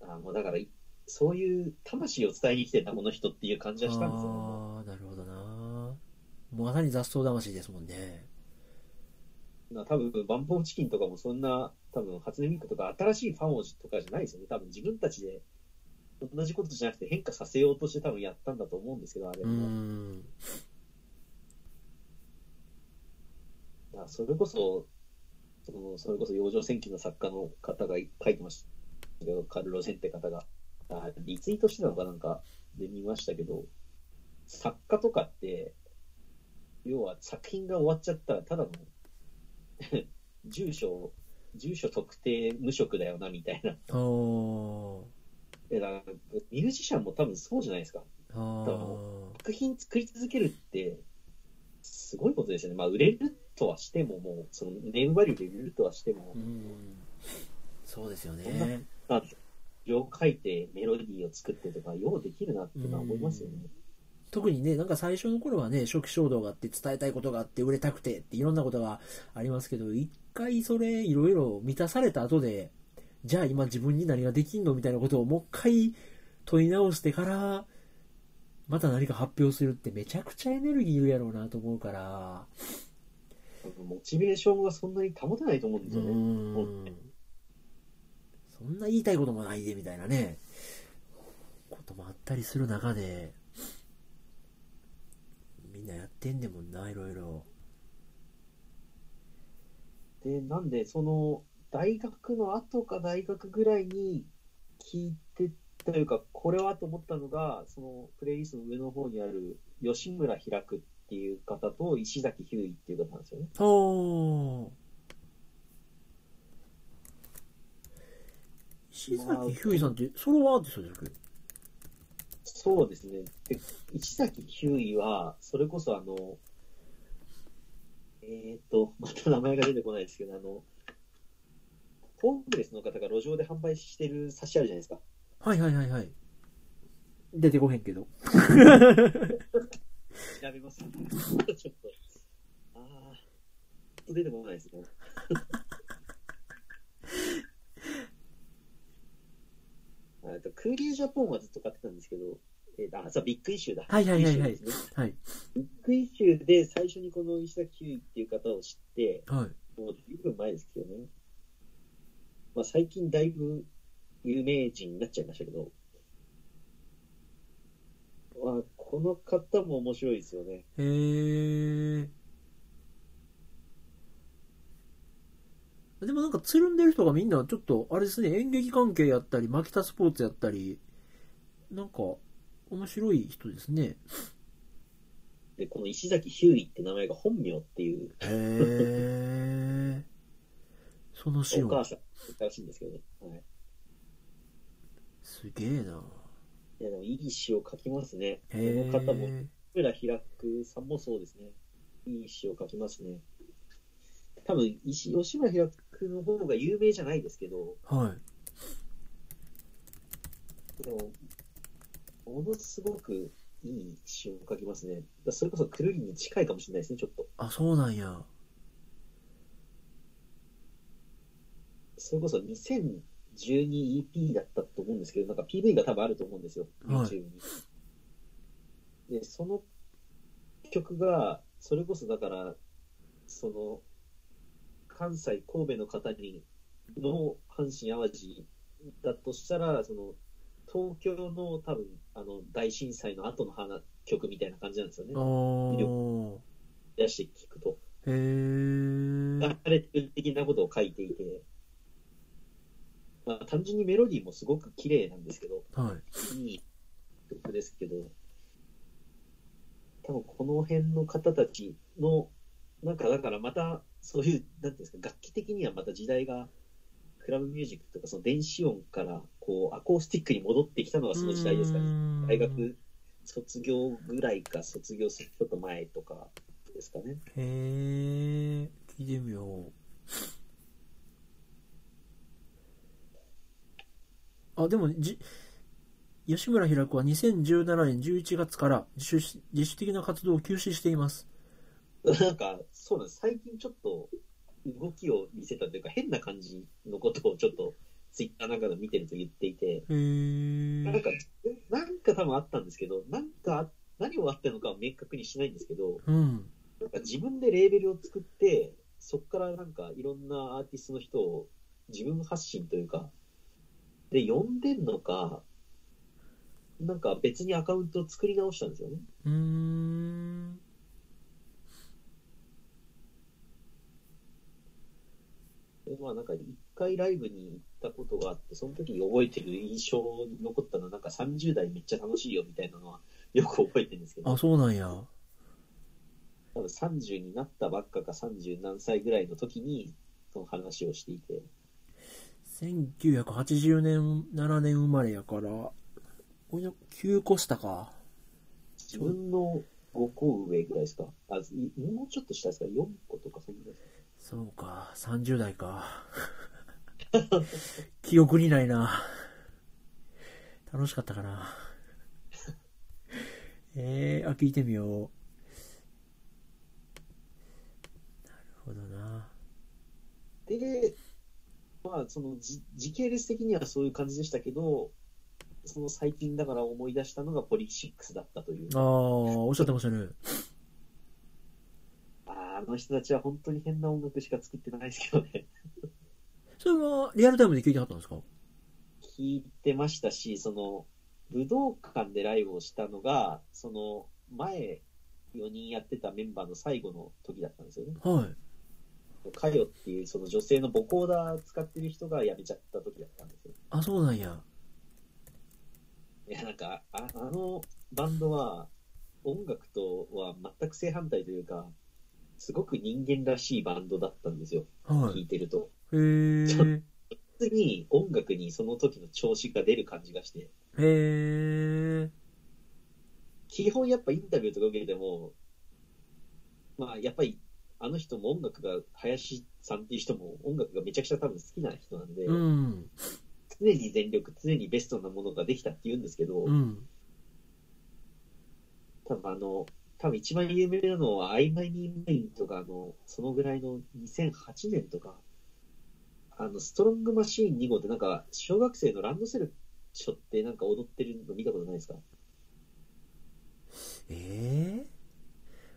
ー。あもうだから、いそういう魂を伝えに来てんな、この人っていう感じはしたんですよね。ああ、なるほどな。もうまさに雑草魂ですもんね。な多分バンポーチキンとかもそんな、多分初音ミクとか新しいファンをとかじゃないですよね。多分自分たちで同じことじゃなくて変化させようとして多分やったんだと思うんですけど、あれも。それこそ、そのそれこそ養生戦記の作家の方が書いてましたけど、カルロセンって方が。あリツイートしてたのかなんかで見ましたけど、作家とかって、要は作品が終わっちゃったらただの [LAUGHS] 住所、住所特定無職だよなみたいな。おー。えだからミュージシャンも多分そうじゃないですか。あ作品作り続けるって、すごいことですよね。まあ、売れるとはしても、もう、その、ネームバリューで売れるとはしてもー。う、ん。そうですよね。まあ、字を書いてメロディーを作ってとか、ようできるなってのは思いますよね。特にね、なんか最初の頃はね、初期衝動があって伝えたいことがあって売れたくてっていろんなことがありますけど、一回それいろいろ満たされた後で、じゃあ今自分に何ができんのみたいなことをもう一回問い直してから、また何か発表するってめちゃくちゃエネルギーいるやろうなと思うから、モチベーションがそんなに保てないと思うんうですよね。ーん。そんな言いたいこともないでみたいなね、こともあったりする中で、みんなやってんでもんな、いろいろ。で、なんで、その、大学の後か大学ぐらいに聞いてというか、これはと思ったのが、そのプレイリストの上の方にある吉村開くっていう方と石崎ひゅういっていう方なんですよね。おー。石崎ひゅういさんってソロアーティストですかそうですね。で石崎ひゅういは、それこそあの、えっ、と、[LAUGHS] また名前が出てこないですけど、あの、ホームレスの方が路上で販売してる冊子あるじゃないですか。はいはいはいはい。出てこへんけど。[LAUGHS] 調べますちょっと。ああ、出てこないですね。[LAUGHS] あとクーリエ・ジャポンはずっと買ってたんですけど、えー、あ、そう、ビッグイシューだ。はいはいはいはいビッグイシューですねはい。ビッグイシューで最初にこの石崎ひゅーいっていう方を知って、はい。もう随分前ですけどね。まあ最近だいぶ有名人になっちゃいましたけど、まあ、この方も面白いですよね。へー。でもなんかつるんでる人がみんなちょっとあれですね演劇関係やったりマキタスポーツやったりなんか面白い人ですねで、この石崎ひゅういって名前が本名っていうへえそのシーンお母さんらしいんですけどね。はい。すげえないや、でもいい詩を書きますね。こへの方も、え村開くさんもそうですね。いい詩を書きますね。多分、石吉村開くの方が有名じゃないですけど、はいでも、ものすごくいい詩を書きますね。だそれこそくるりに近いかもしれないですね、ちょっと。あそうなんやそれこそ 2012EP だったと思うんですけど、なんか PV が多分あると思うんですよ、はい YouTube に。で、その曲が、それこそだから、その、関西、神戸の方に、の阪神・淡路だとしたら、その、東京の多分、あの、大震災の後の花曲みたいな感じなんですよね。出して聞くと。へえ流れ的なことを書いていて、まあ、単純にメロディーもすごく綺麗なんですけど、はい。いい曲ですけど、多分この辺の方たちの、なんかだからまた、そういう、なんていうんですか、楽器的にはまた時代が、クラブミュージックとかその電子音から、こう、アコースティックに戻ってきたのがその時代ですかね。ね大学卒業ぐらいか、卒業するちょっと前とかですかね。へえ聞いてみようあでもじ吉村平子は2017年11月から自主し自主的な活動を休止しています [LAUGHS] なんか、そうなんです。最近ちょっと動きを見せたというか、変な感じのことをちょっとツイッターなんかで見てると言っていて、なんか、なんか多分あったんですけど、なんか、何をあったのかは明確にしないんですけど、うん。なんか自分でレーベルを作って、そこからなんかいろんなアーティストの人を自分発信というか、で、呼んでんのか、なんか別にアカウントを作り直したんですよね。うーんでまあなんか一回ライブに行ったことがあって、その時に覚えてる印象に残ったのは、なんか30代めっちゃ楽しいよみたいなのはよく覚えてるんですけど、あそうなんや。多分30になったばっかか30何歳ぐらいの時に、その話をしていて、1980年7年生まれやから俺の9個下か。自分の5個上ぐらいですか？あ、いもうちょっと下ですか ?4 個とかそんぐらいですか？そうか。30代か。[LAUGHS] 記憶にないな。楽しかったかな。[LAUGHS] えー、あ聞いてみよう。なるほどな。で、まあそのじ時系列的にはそういう感じでしたけど、その最近だから思い出したのがポリシックスだったという。ああおっしゃってましたねあの人たちは本当に変な音楽しか作ってないですけどね。それはリアルタイムで聞いてはったんですか？聞いてましたし、その、武道館でライブをしたのが、その、前、4人やってたメンバーの最後の時だったんですよね。はいかよっていう、その女性のボコーダー使ってる人が辞めちゃった時だったんですよ。あそうなんやいや、なんか、ああのバンドは、音楽とは全く正反対というか、すごく人間らしいバンドだったんですよ、は聴いてると。いへちょえ普通に音楽にその時の調子が出る感じがして、へえ基本やっぱインタビューとか受けても、まあやっぱりあの人も音楽が、林さんっていう人も音楽がめちゃくちゃ多分好きな人なんで、うん。常に全力、常にベストなものができたって言うんですけど、うん。多分あの、多分一番有名なのは、曖昧にメインとか、あの、そのぐらいの2008年とか、あの、ストロングマシーン2号ってなんか、小学生のランドセル背負ってなんか踊ってるの見たことないですか？ええ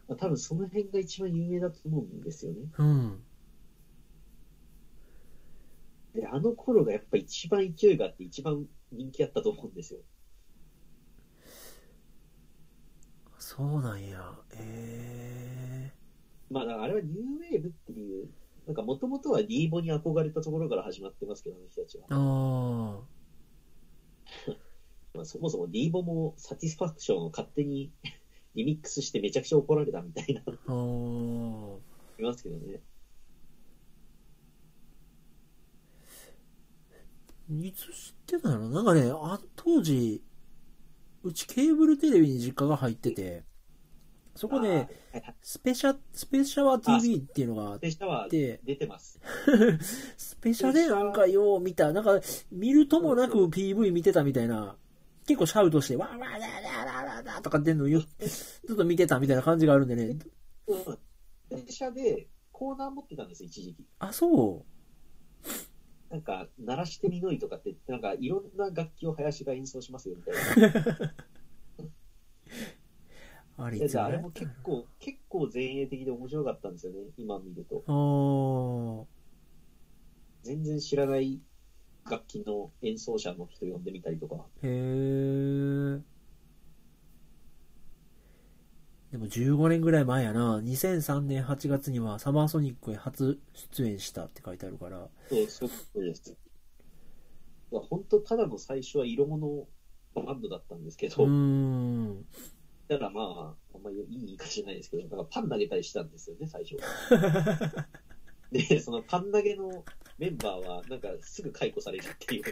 まあ多分その辺が一番有名だと思うんですよね。うん。で、あの頃がやっぱ一番勢いがあって一番人気あったと思うんですよ。そうなんや。えまあ、だからあれはニューウェーブっていう、なんかもともとはディーボに憧れたところから始まってますけど、あの人たちはえ。ああ。[LAUGHS] まあ、そもそもディーボもサティスファクションを勝手に [LAUGHS] リミックスしてめちゃくちゃ怒られたみたいな、ああ。いますけどね。いつ知ってたの？なんかね、あ当時、うちケーブルテレビに実家が入ってて、そこで、スペシャ、スペシャワー TV っていうのがあっでしたはて、出てます。[LAUGHS] スペシャでなんかよう見た、なんか見るともなく PV 見てたみたいな、結構シャウトして、わーわーわーわーわーわーとかってんのをよずっと見てたみたいな感じがあるんでね。うん。電車でコーナー持ってたんです、一時期。あ、そう。なんか、鳴らしてみのいとかって、なんかいろんな楽器を林が演奏しますよみたいな。[LAUGHS] あれあれも結構、結構前衛的で面白かったんですよね、今見ると。全然知らない楽器の演奏者の人呼んでみたりとか。へーでも15年ぐらい前やな。2003年8月にはサマーソニックへ初出演したって書いてあるから。そう、そうです。いや本当ただの最初は色物バンドだったんですけど、うーん。だからまあ、あんまりいい言い方じゃないですけど、だからパン投げたりしたんですよね、最初。[LAUGHS] で、そのパン投げのメンバーは、なんかすぐ解雇されるっていう。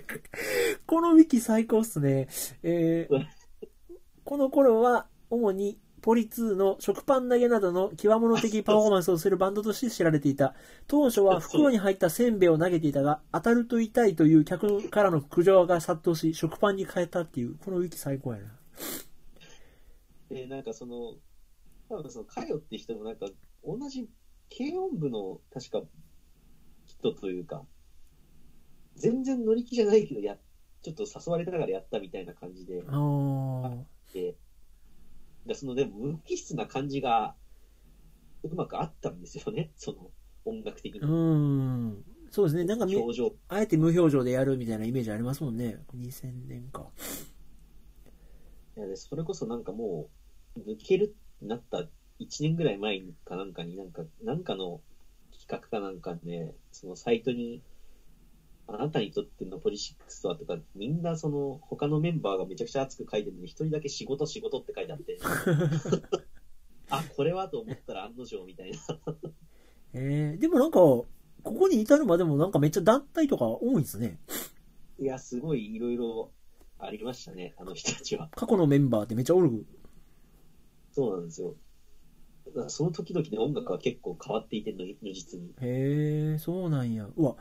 このウィキ最高っすね。えー [LAUGHS] この頃は主にポリ2の食パン投げなどの極物的パフォーマンスをするバンドとして知られていた。当初は袋に入ったせんべいを投げていたが、当たると痛いという客からの苦情が殺到し、食パンに変えたっていう、このウィキ最高やな。で、なんかその、多分その、かよって人もなんか、同じ軽音部の、確か、人というか、全然乗り気じゃないけど、や、ちょっと誘われながらやったみたいな感じで、あー。で、でその、でも、無機質な感じが、うまくあったんですよね、[LAUGHS] その、音楽的うなーん。そうですね。なんかみ、表情。あえて無表情でやるみたいなイメージありますもんね。2000年か。いやでそれこそなんかもう、抜けるってなった1年ぐらい前かなんかになんか、なんかの企画かなんかで、そのサイトに、あなたにとってのポリシックスとはとか、みんなその他のメンバーがめちゃくちゃ熱く書いてるのに、一人だけ仕事仕事って書いてあって、[LAUGHS] あ、これはと思ったら案の定みたいな。えー、でもなんか、ここに至るまでもなんかめっちゃ団体とか多いんですね。いや、すごいいろいろありましたね、あの人たちは。過去のメンバーってめっちゃおる。そうなんですよ。その時々で音楽は結構変わっていて如実に。へえ、そうなんや。うわ。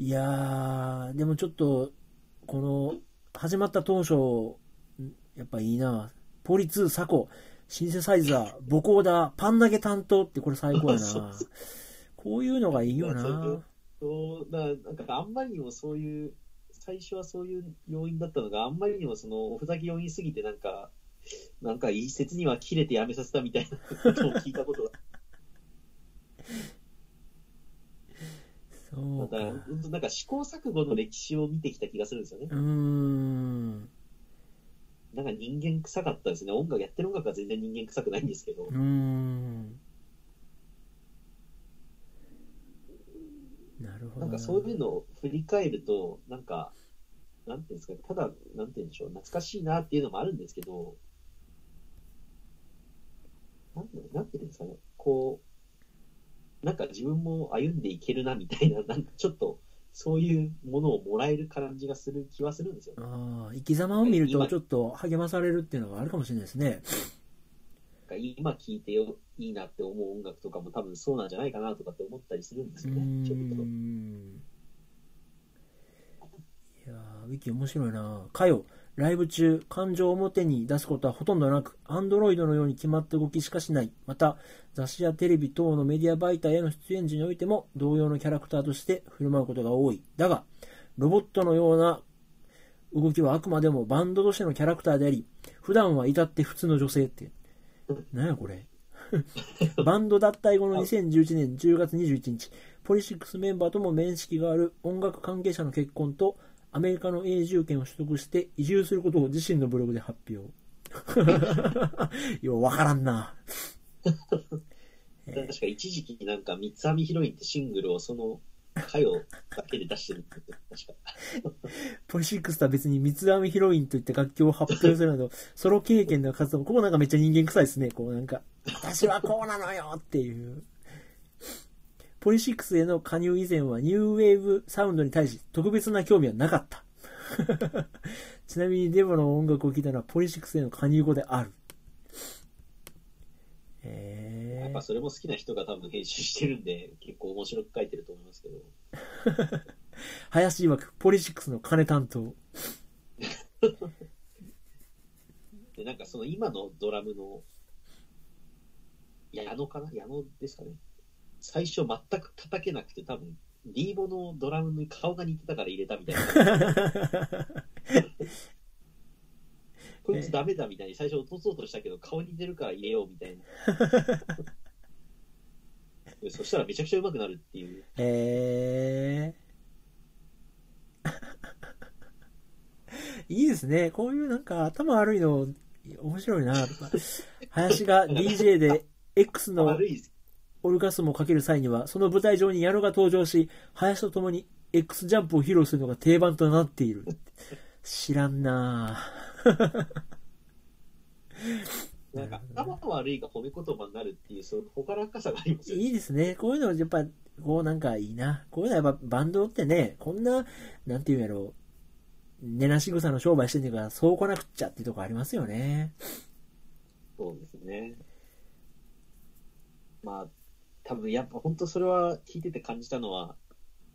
いやー、でもちょっと、この、始まった当初、んやっぱいいな。ポリ2、サコ、シンセサイザー、ボコーダー、パン投げ担当ってこれ最高やな。[LAUGHS] こういうのがいいよな。そう、だなんかあんまりにもそういう、最初はそういう要因だったのが、あんまりにもその、おふざけ要因すぎて、なんか、なんか一説には切れてやめさせたみたいなことを聞いたことが、[LAUGHS] そうか。だから、本当なんか試行錯誤の歴史を見てきた気がするんですよねう。ーん。なんか人間臭かったですね。音楽やってる音楽は全然人間臭くないんですけどうー、ん。なるほどなんかそういうのを振り返ると、なんか、なんていうんですかね、ただ、なんていうんでしょう、懐かしいなっていうのもあるんですけど、なんていうんですかね、こう、なんか自分も歩んでいけるなみたいな、[LAUGHS] なんかちょっと、そういうものをもらえる感じがする気はするんですよね。ああ、生き様を見るとちょっと励まされるっていうのがあるかもしれないですね。今聴いてよいいなって思う音楽とかも多分そうなんじゃないかなとかって思ったりするんですうよね、ちょっと。んいやーウィキ面白いなかよライブ中感情を表に出すことはほとんどなくアンドロイドのように決まった動きしかしない。また雑誌やテレビ等のメディア媒体への出演時においても同様のキャラクターとして振る舞うことが多い。だがロボットのような動きはあくまでもバンドとしてのキャラクターであり普段は至って普通の女性って。何やこれ。[LAUGHS] バンド脱退後の2011年10月21日ポリシックスメンバーとも面識がある音楽関係者の結婚とアメリカの永住権を取得して移住することを自身のブログで発表 [LAUGHS] ようわからんなえー [LAUGHS] 確か一時期なんか三つ編みヒロインってシングルをその歌謡だけで出してるって確か。[LAUGHS] ポリシックスとは別に三つ編みヒロインといって楽曲を発表するなど、ソロ経験の活動も、ここなんかめっちゃ人間臭いですね。こうなんか、私はこうなのよっていう。ポリシックスへの加入以前はニューウェーブサウンドに対し特別な興味はなかった。[LAUGHS] ちなみにデボの音楽を聴いたのはポリシックスへの加入後である。えーやっぱ、それも好きな人が多分編集してるんで、結構面白く書いてると思いますけど。[LAUGHS] 林曰くポリシックスの金担当。[LAUGHS] で、なんかその今のドラムの、矢野かな？矢野ですかね？最初全く叩けなくて多分、リーボのドラムに顔が似てたから入れたみたいな。[LAUGHS] こいつダメだみたいに最初落とそうとしたけど顔似てるから入れようみたいな。で [LAUGHS] そしたらめちゃくちゃ上手くなるっていう。えー、[LAUGHS] いいですね。こういうなんか頭悪いの面白いな。林が DJ で X の悪いです。オルガスムをかける際には、その舞台上に矢野が登場し、林と共に X ジャンプを披露するのが定番となっている。知らんな [LAUGHS] なんか頭悪いが褒め言葉になるっていう、そのほからかさがありますよね。いいですね。こういうのやっぱ、こうなんかいいな。こういうのはやっぱバンドってね、こんな、なんていうんやろう、寝なし草の商売してんねんから、そう来なくっちゃっていうとこありますよね。そうですね。まあ、多分やっぱ本当それは聞いてて感じたのは、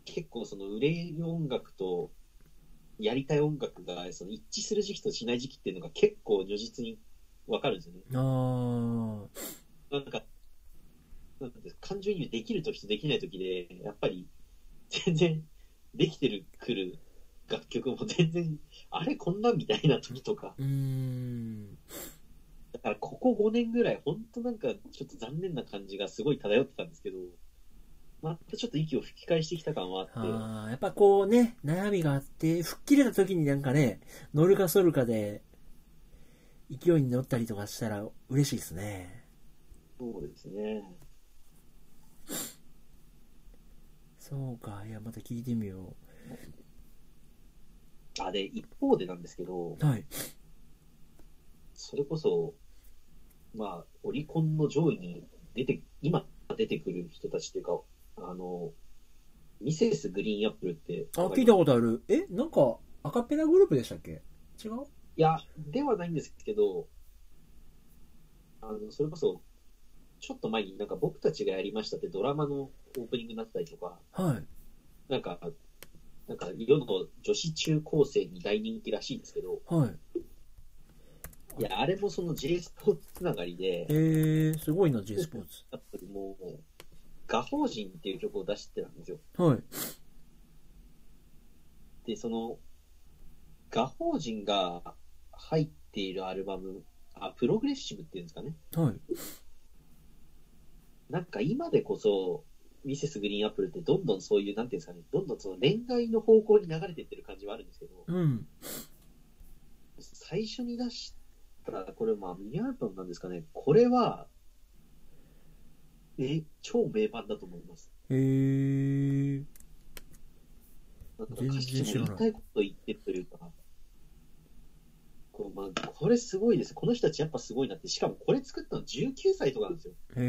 結構その売れる音楽とやりたい音楽がその一致する時期としない時期っていうのが結構如実にわかるんですよね。あなんか、なんか感情移入できる時とできない時で、やっぱり全然できてるくる楽曲も全然、あれこんなんみたいな時とか。ー。うーん。だからここ5年ぐらい、本当なんかちょっと残念な感じがすごい漂ってたんですけど、またちょっと息を吹き返してきた感はあって、ああ、やっぱこうね、悩みがあって、吹っ切れた時になんかね、乗るか反るかで、勢いに乗ったりとかしたら嬉しいですね。そうですね。そうか、いや、また聞いてみよあ、で、一方でなんですけど、う。はい。それこそ、まあ、オリコンの上位に出て、今出てくる人たちっていうか、あの、ミセスグリーンアップルって、あ、聞いたことある。え、なんか、アカペラグループでしたっけ？違う？いや、ではないんですけど、あの、それこそ、ちょっと前になんか僕たちがやりましたってドラマのオープニングになったりとか、はい。なんか、なんか世の女子中高生に大人気らしいんですけど、はい。いや、あれもその J スポーツつながりで、えー、すごいな、J スポーツ。やっぱりもう、画法人っていう曲を出してたんですよ。はい。で、その、画法人が入っているアルバム、あ、プログレッシブっていうんですかね。はい。なんか今でこそ、ミセスグリーンアップルってどんどんそういう、なんていうんですかね、どんどんその恋愛の方向に流れていってる感じはあるんですけど、うん。最初に出した、これまあミニアルバムなんですかね、これは、え、超名盤だと思います。えー、なんか歌詞も言いたいこと言ってるというか、こうまあ、これすごいです。この人たちやっぱすごいなって、しかもこれ作ったの19歳とかなんですよ。え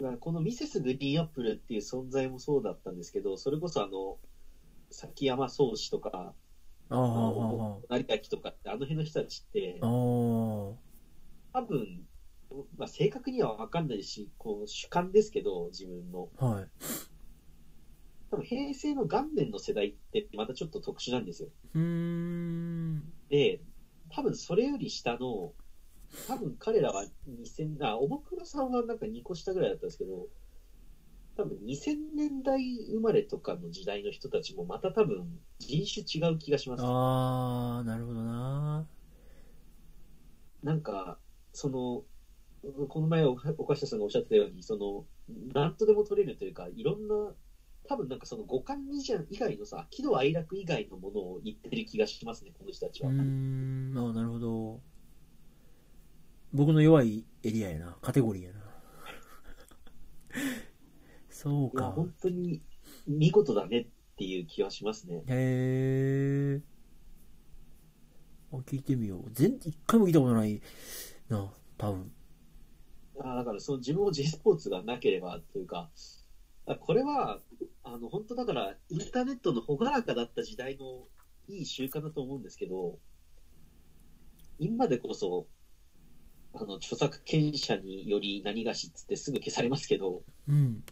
ー、このミセスグリーンアップルっていう存在もそうだったんですけど、それこそあの、崎山宗志とか、成田とかって、あの辺の人たちって多分、まあ、正確には分かんないし、こう主観ですけど、自分の。はい。多分平成の元年の世代ってまたちょっと特殊なんですよ。で、多分それより下の、多分彼らは2000、あ、おもくろさんはなんか2個下ぐらいだったんですけど、多分2000年代生まれとかの時代の人たちもまた多分人種違う気がします。ああ、なるほどな。なんか、その、この前、岡下さんがおっしゃってたように、その、なんとでも取れるというか、いろんな、多分なんかその五感以外のさ、喜怒哀楽以外のものを言ってる気がしますね、この人たちは。うーん。ああ、なるほど。僕の弱いエリアやな。カテゴリーやな。そういや、か。本当に見事だねっていう気はしますね。へえ。あ、聞いてみよう。全、一回も聞いたことないな、多分。あだからその自分も G スポーツがなければというか、あこれは、あの、本当だから、インターネットの朗らかだった時代のいい習慣だと思うんですけど、今でこそ、あの、著作権者により何がしっつってすぐ消されますけど、うん。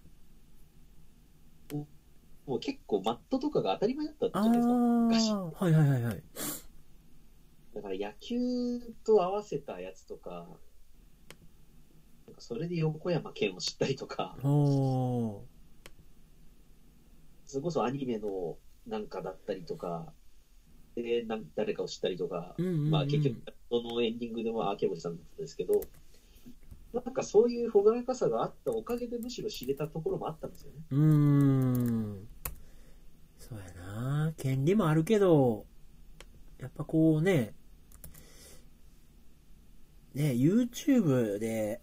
もう結構マットとかが当たり前だったじあゃないですか。昔あ、はいはいはいはい。だから野球と合わせたやつとか、なんかそれで横山健を知ったりとか。それこそアニメのなんかだったりとか、で、なん誰かを知ったりとか、うんうんうんまあ結局、そのエンディングでも明森さんだったんですけど、なんかそういう朗らかさがあったおかげでむしろ知れたところもあったんですよね。うーん。そうやな。権利もあるけど、やっぱこうね、ね、YouTube で、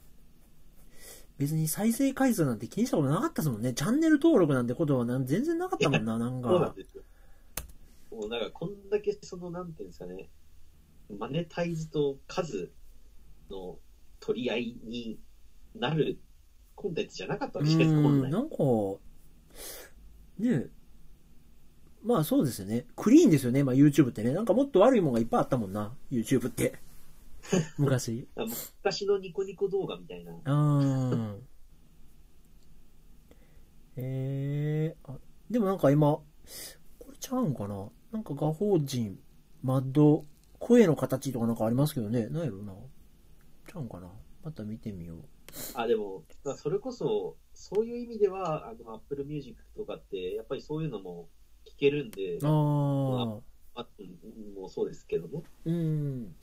別に再生回数なんて気にしたことなかったですもんね。チャンネル登録なんてことはなん全然なかったもんな、[LAUGHS] なんか。そうなんですよ。もうなんかこんだけその、なんていうんですかね、マネタイズと数の取り合いになるコンテンツじゃなかったうわけです、本ん、来。なんか、ねまあそうですよね。クリーンですよね、まあ YouTube ってね。なんかもっと悪いもんがいっぱいあったもんな、YouTube って。[LAUGHS] 昔。昔のニコニコ動画みたいな。あーえー、あ、でもなんか今、これちゃうんかななんか画法人、マッド、声の形とかなんかありますけどね。なんやろな。ちゃうんかな？また見てみよう。あ、でも、まあそれこそ、そういう意味では、あの、Apple Music とかって、やっぱりそういうのも聞けるんで、あー。あうんもうそうですけどね。うん。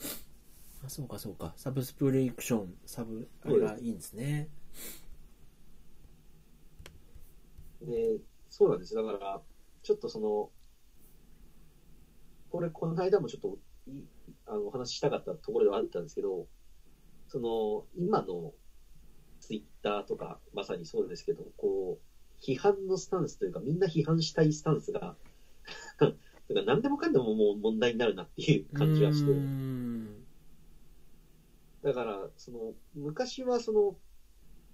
あ、そうかそうか。サブスプレイクション、サブ、あれがいいんですね。で、そうなんです。だから、ちょっとその、これ、この間もちょっといあのお話ししたかったところではあったんですけど、その、今のツイッターとか、まさにそうですけど、こう、批判のスタンスというか、みんな批判したいスタンスが、[LAUGHS] だから何でもかんでももう問題になるなっていう感じがして。だから、その、昔はその、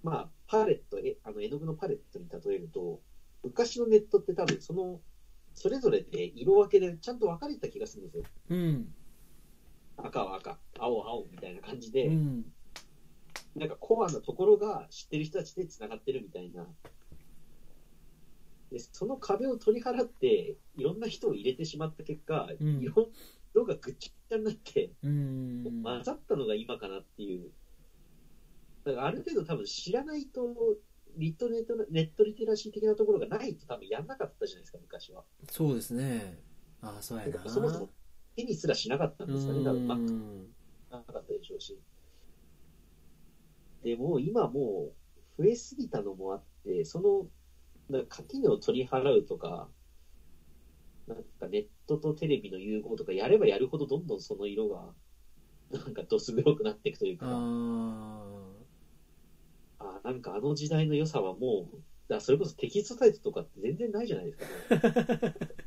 まあ、パレット、えあの絵の具のパレットに例えると、昔のネットって多分その、それぞれで色分けでちゃんと分かれてた気がするんですよ。うん。赤は赤、青は青みたいな感じで、うん。なんかコアなところが知ってる人たちで繋がってるみたいな。で、その壁を取り払って、いろんな人を入れてしまった結果、うん色色がぐっちゃぐちゃになって、うん。混ざったのが今かなっていう。だからある程度多分知らないと、リットネットネットリテラシー的なところがないと多分やんなかったじゃないですか、昔は。そうですね。あ、そうやな。そもそも手にすらしなかったんですかね、多分。マックうん。なかったでしょうし。でも今もう増えすぎたのもあって、その、垣根を取り払うとか、なんかネットとテレビの融合とかやればやるほどどんどんその色が、なんかどす黒くなっていくというか、ああなんかあの時代の良さはもう、だそれこそテキストサイトとかって全然ないじゃないですか、ね [LAUGHS]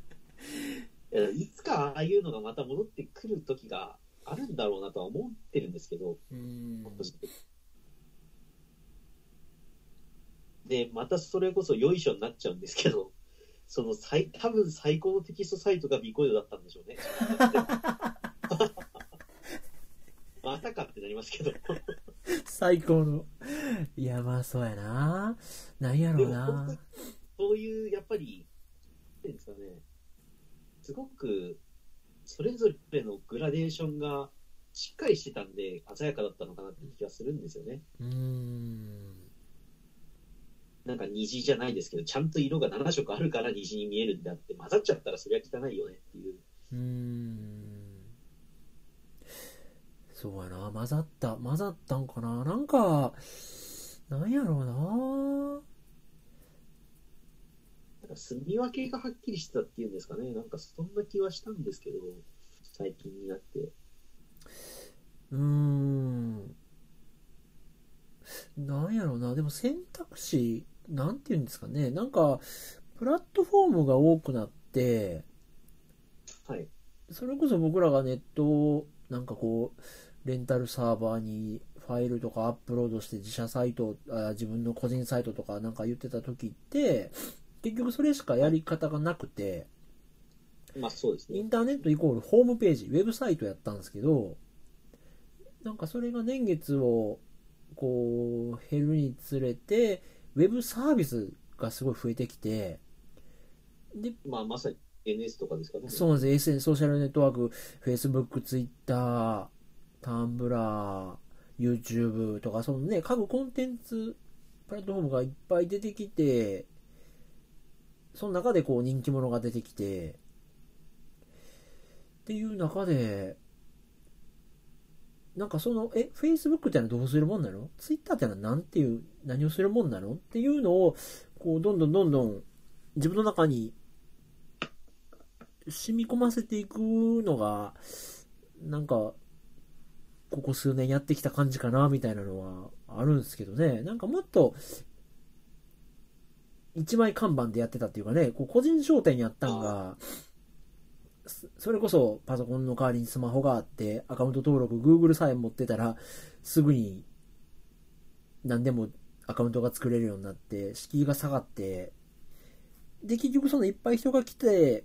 いつかああいうのがまた戻ってくる時があるんだろうなとは思ってるんですけど。で、またそれこそよいしょになっちゃうんですけど、[LAUGHS] その最、多分最高のテキストサイトがビコイドだったんでしょうね。[LAUGHS] またかってなりますけど。最高の。いや、まあそうやな。なんやろうなに。そういう、やっぱり、なんですかね、すごく、それぞれのグラデーションがしっかりしてたんで、鮮やかだったのかなって気がするんですよね。うーん。なんか虹じゃないですけど、ちゃんと色が7色あるから虹に見えるんであって、混ざっちゃったらそりゃ汚いよねっていう。うーん。そうやな。混ざった。混ざったんかな。なんか、なんやろうな。なんか住み分けがはっきりしてたっていうんですかね。なんかそんな気はしたんですけど、最近になって。うーん。なんやろうな。でも選択肢、なんていうんですかね。なんか、プラットフォームが多くなって、はい。それこそ僕らがネットをなんかこうレンタルサーバーにファイルとかアップロードして自社サイトあ自分の個人サイトとかなんか言ってた時って結局それしかやり方がなくてまあそうですね。インターネットイコールホームページウェブサイトやったんですけどなんかそれが年月をこう減るにつれてウェブサービスがすごい増えてきてでまあまさに NS とかですかね。そうなんです。SN、ソーシャルネットワーク、Facebook、Twitter、Tumblr、YouTube とか、そのね、各コンテンツ、プラットフォームがいっぱい出てきて、その中でこう人気者が出てきて、っていう中で、なんかその、え、Facebook ってのはどうするもんなの ?Twitter ってのはなんていう、何をするもんなの？っていうのを、こう、どんどんどんどん自分の中に染み込ませていくのが、なんか、ここ数年やってきた感じかな、みたいなのはあるんですけどね。なんかもっと、一枚看板でやってたっていうかね、こう個人商店やったんが、そそれこそパソコンの代わりにスマホがあって、アカウント登録、Google さえ持ってたら、すぐに何でもアカウントが作れるようになって、敷居が下がって、で、結局そのいっぱい人が来て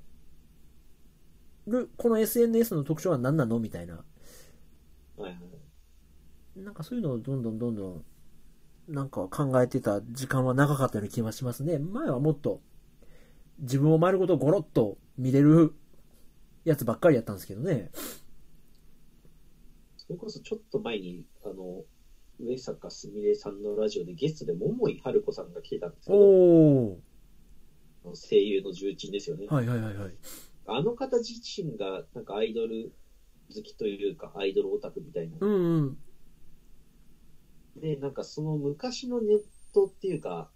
る、この SNS の特徴は何なのみたいな。なんかそういうのをどんどんどんどん、なんか考えてた時間は長かったような気がしますね。前はもっと、自分を丸ごとゴロッと見れるやつばっかりやったんですけどね。それこそちょっと前に、あの、上坂すみれさんのラジオでゲストで桃井春子さんが来てたんですけど、声優の重鎮ですよね。ー。はいはいはいはい。あの方自身がなんかアイドル好きというか、アイドルオタクみたいなう。んうん。で、なんかその昔のネットっていうか、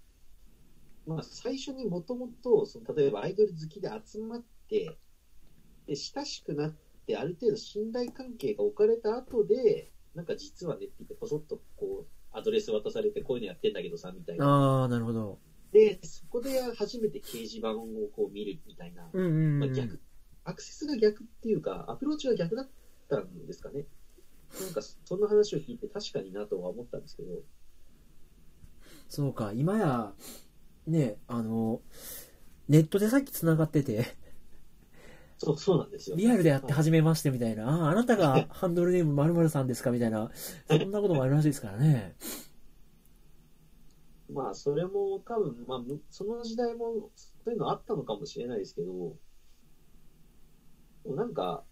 まあ最初にもともと、その例えばアイドル好きで集まって、で、親しくなって、ある程度信頼関係が置かれた後で、なんか実はねって言って、ぽそっとこう、アドレス渡されて、こういうのやってんだけどさ、みたいな。ああ、なるほど。で、そこで初めて掲示板をこう見るみたいな。うんうん、まあ、うん。逆、アクセスが逆っていうか、アプローチが逆だったんですかね。なんか、そんな話を聞いて確かになとは思ったんですけど、そうか、今や、ね、あの、ネットでさっき繋がってて、そう、そうなんですよ。リアルでやってはい初めましてみたいな、ああ、あなたがハンドルネーム〇〇さんですかみたいな、そんなこともあるらしいですからね。[LAUGHS] まあ、それも多分、まあ、むその時代もそういうのあったのかもしれないですけど、なんか、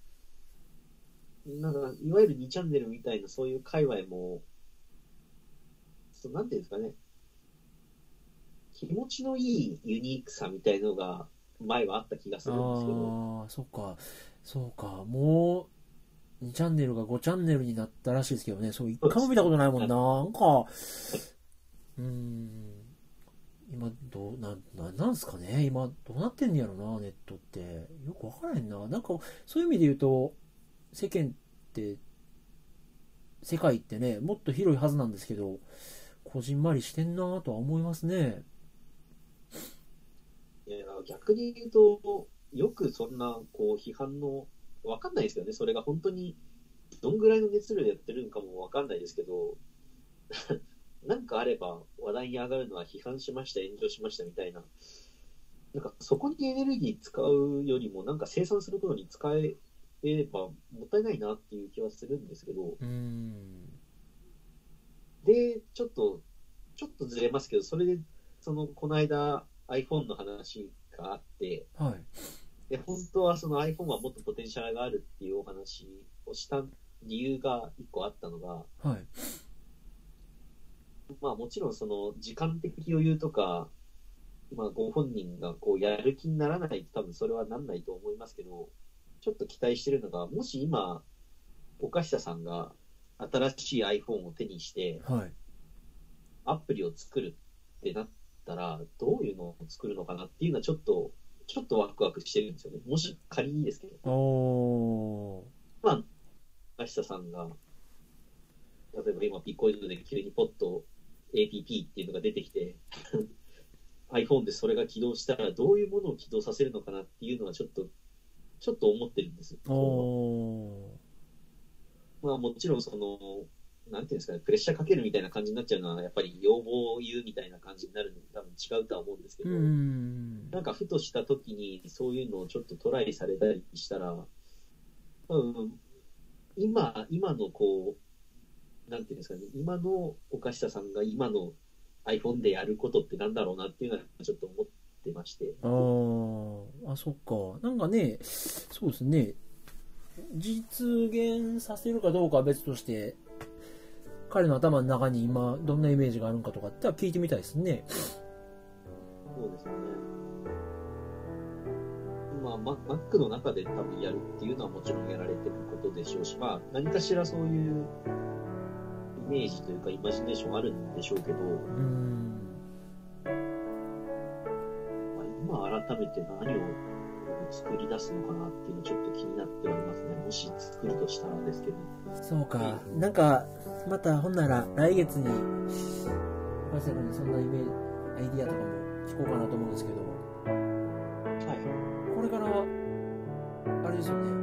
なんか、いわゆる2チャンネルみたいなそういう界隈も、そうなんていうんですかね、気持ちのいいユニークさみたいのが前はあった気がするんですけど、ああ、そっか、そうか、もう、2チャンネルが5チャンネルになったらしいですけどね、そう、一回も見たことないもんな、なんか、うーん、今、どう、な、な、なんすかね、今、どうなってんねやろな、ネットって。よくわからへんな。なんか、そういう意味で言うと、世間って、世界ってね、もっと広いはずなんですけど、こじんまりしてんなとは思いますね。いや逆に言うと、よくそんなこう批判の、わかんないですよね、それが本当にどんぐらいの熱量でやってるのかもわかんないですけど、[LAUGHS] なんかあれば話題に上がるのは批判しました、炎上しましたみたいななんかそこにエネルギー使うよりも、なんか生産することに使えればもったいないなっていう気はするんですけど、うん。で、ちょっと、ちょっとずれますけど、それで、その、この間 iPhone の話があって、はい。で、本当はその iPhone はもっとポテンシャルがあるっていうお話をした理由が一個あったのが、はい。まあもちろんその時間的余裕とか、まあご本人がこうやる気にならないと多分それはなんないと思いますけど、ちょっと期待してるのが、もし今、岡下さんが新しい iPhone を手にしてはい。アプリを作るってなったら、どういうのを作るのかなっていうのはちょっと、ちょっとワクワクしてるんですよね。もし仮にですけど。おまあ、明下さんが、例えば今、ピコイドで急にポッと APP っていうのが出てきて、[LAUGHS] iPhone でそれが起動したらどういうものを起動させるのかなっていうのはちょっと、ちょっと思ってるんです。ー。おまあもちろんその、なんていうんですかね、プレッシャーかけるみたいな感じになっちゃうのは、やっぱり要望を言うみたいな感じになるので多分違うとは思うんですけー。ど、うん。なんかふとした時にそういうのをちょっとトライされたりしたら、うん、今、今のこう、なんていうんですかね、今の岡下さんが今の iPhone でやることってなんだろうなっていうのはちょっと思ってまして。あーあ、そっか。なんかね、そうですね。実現させるかどうかは別として、彼の頭の中に今どんなイメージがあるのかとかっては聞いてみたいですね。そうですね。まあ、マ Mac の中で多分やるっていうのはもちろんやられてることでしょうし、まあ、何かしらそういうイメージというかイマジネーションあるんでしょうけど、うん。今改めて何を作り出すのかなっていうのはちょっと気になっておりますね。もし作るとしたらですけど。そうか。なんか、またほんなら来月に、岡下君にそんなイメージ、アイディアとかも聞こうかなと思うんですけど、はい。これからは、あれですよね、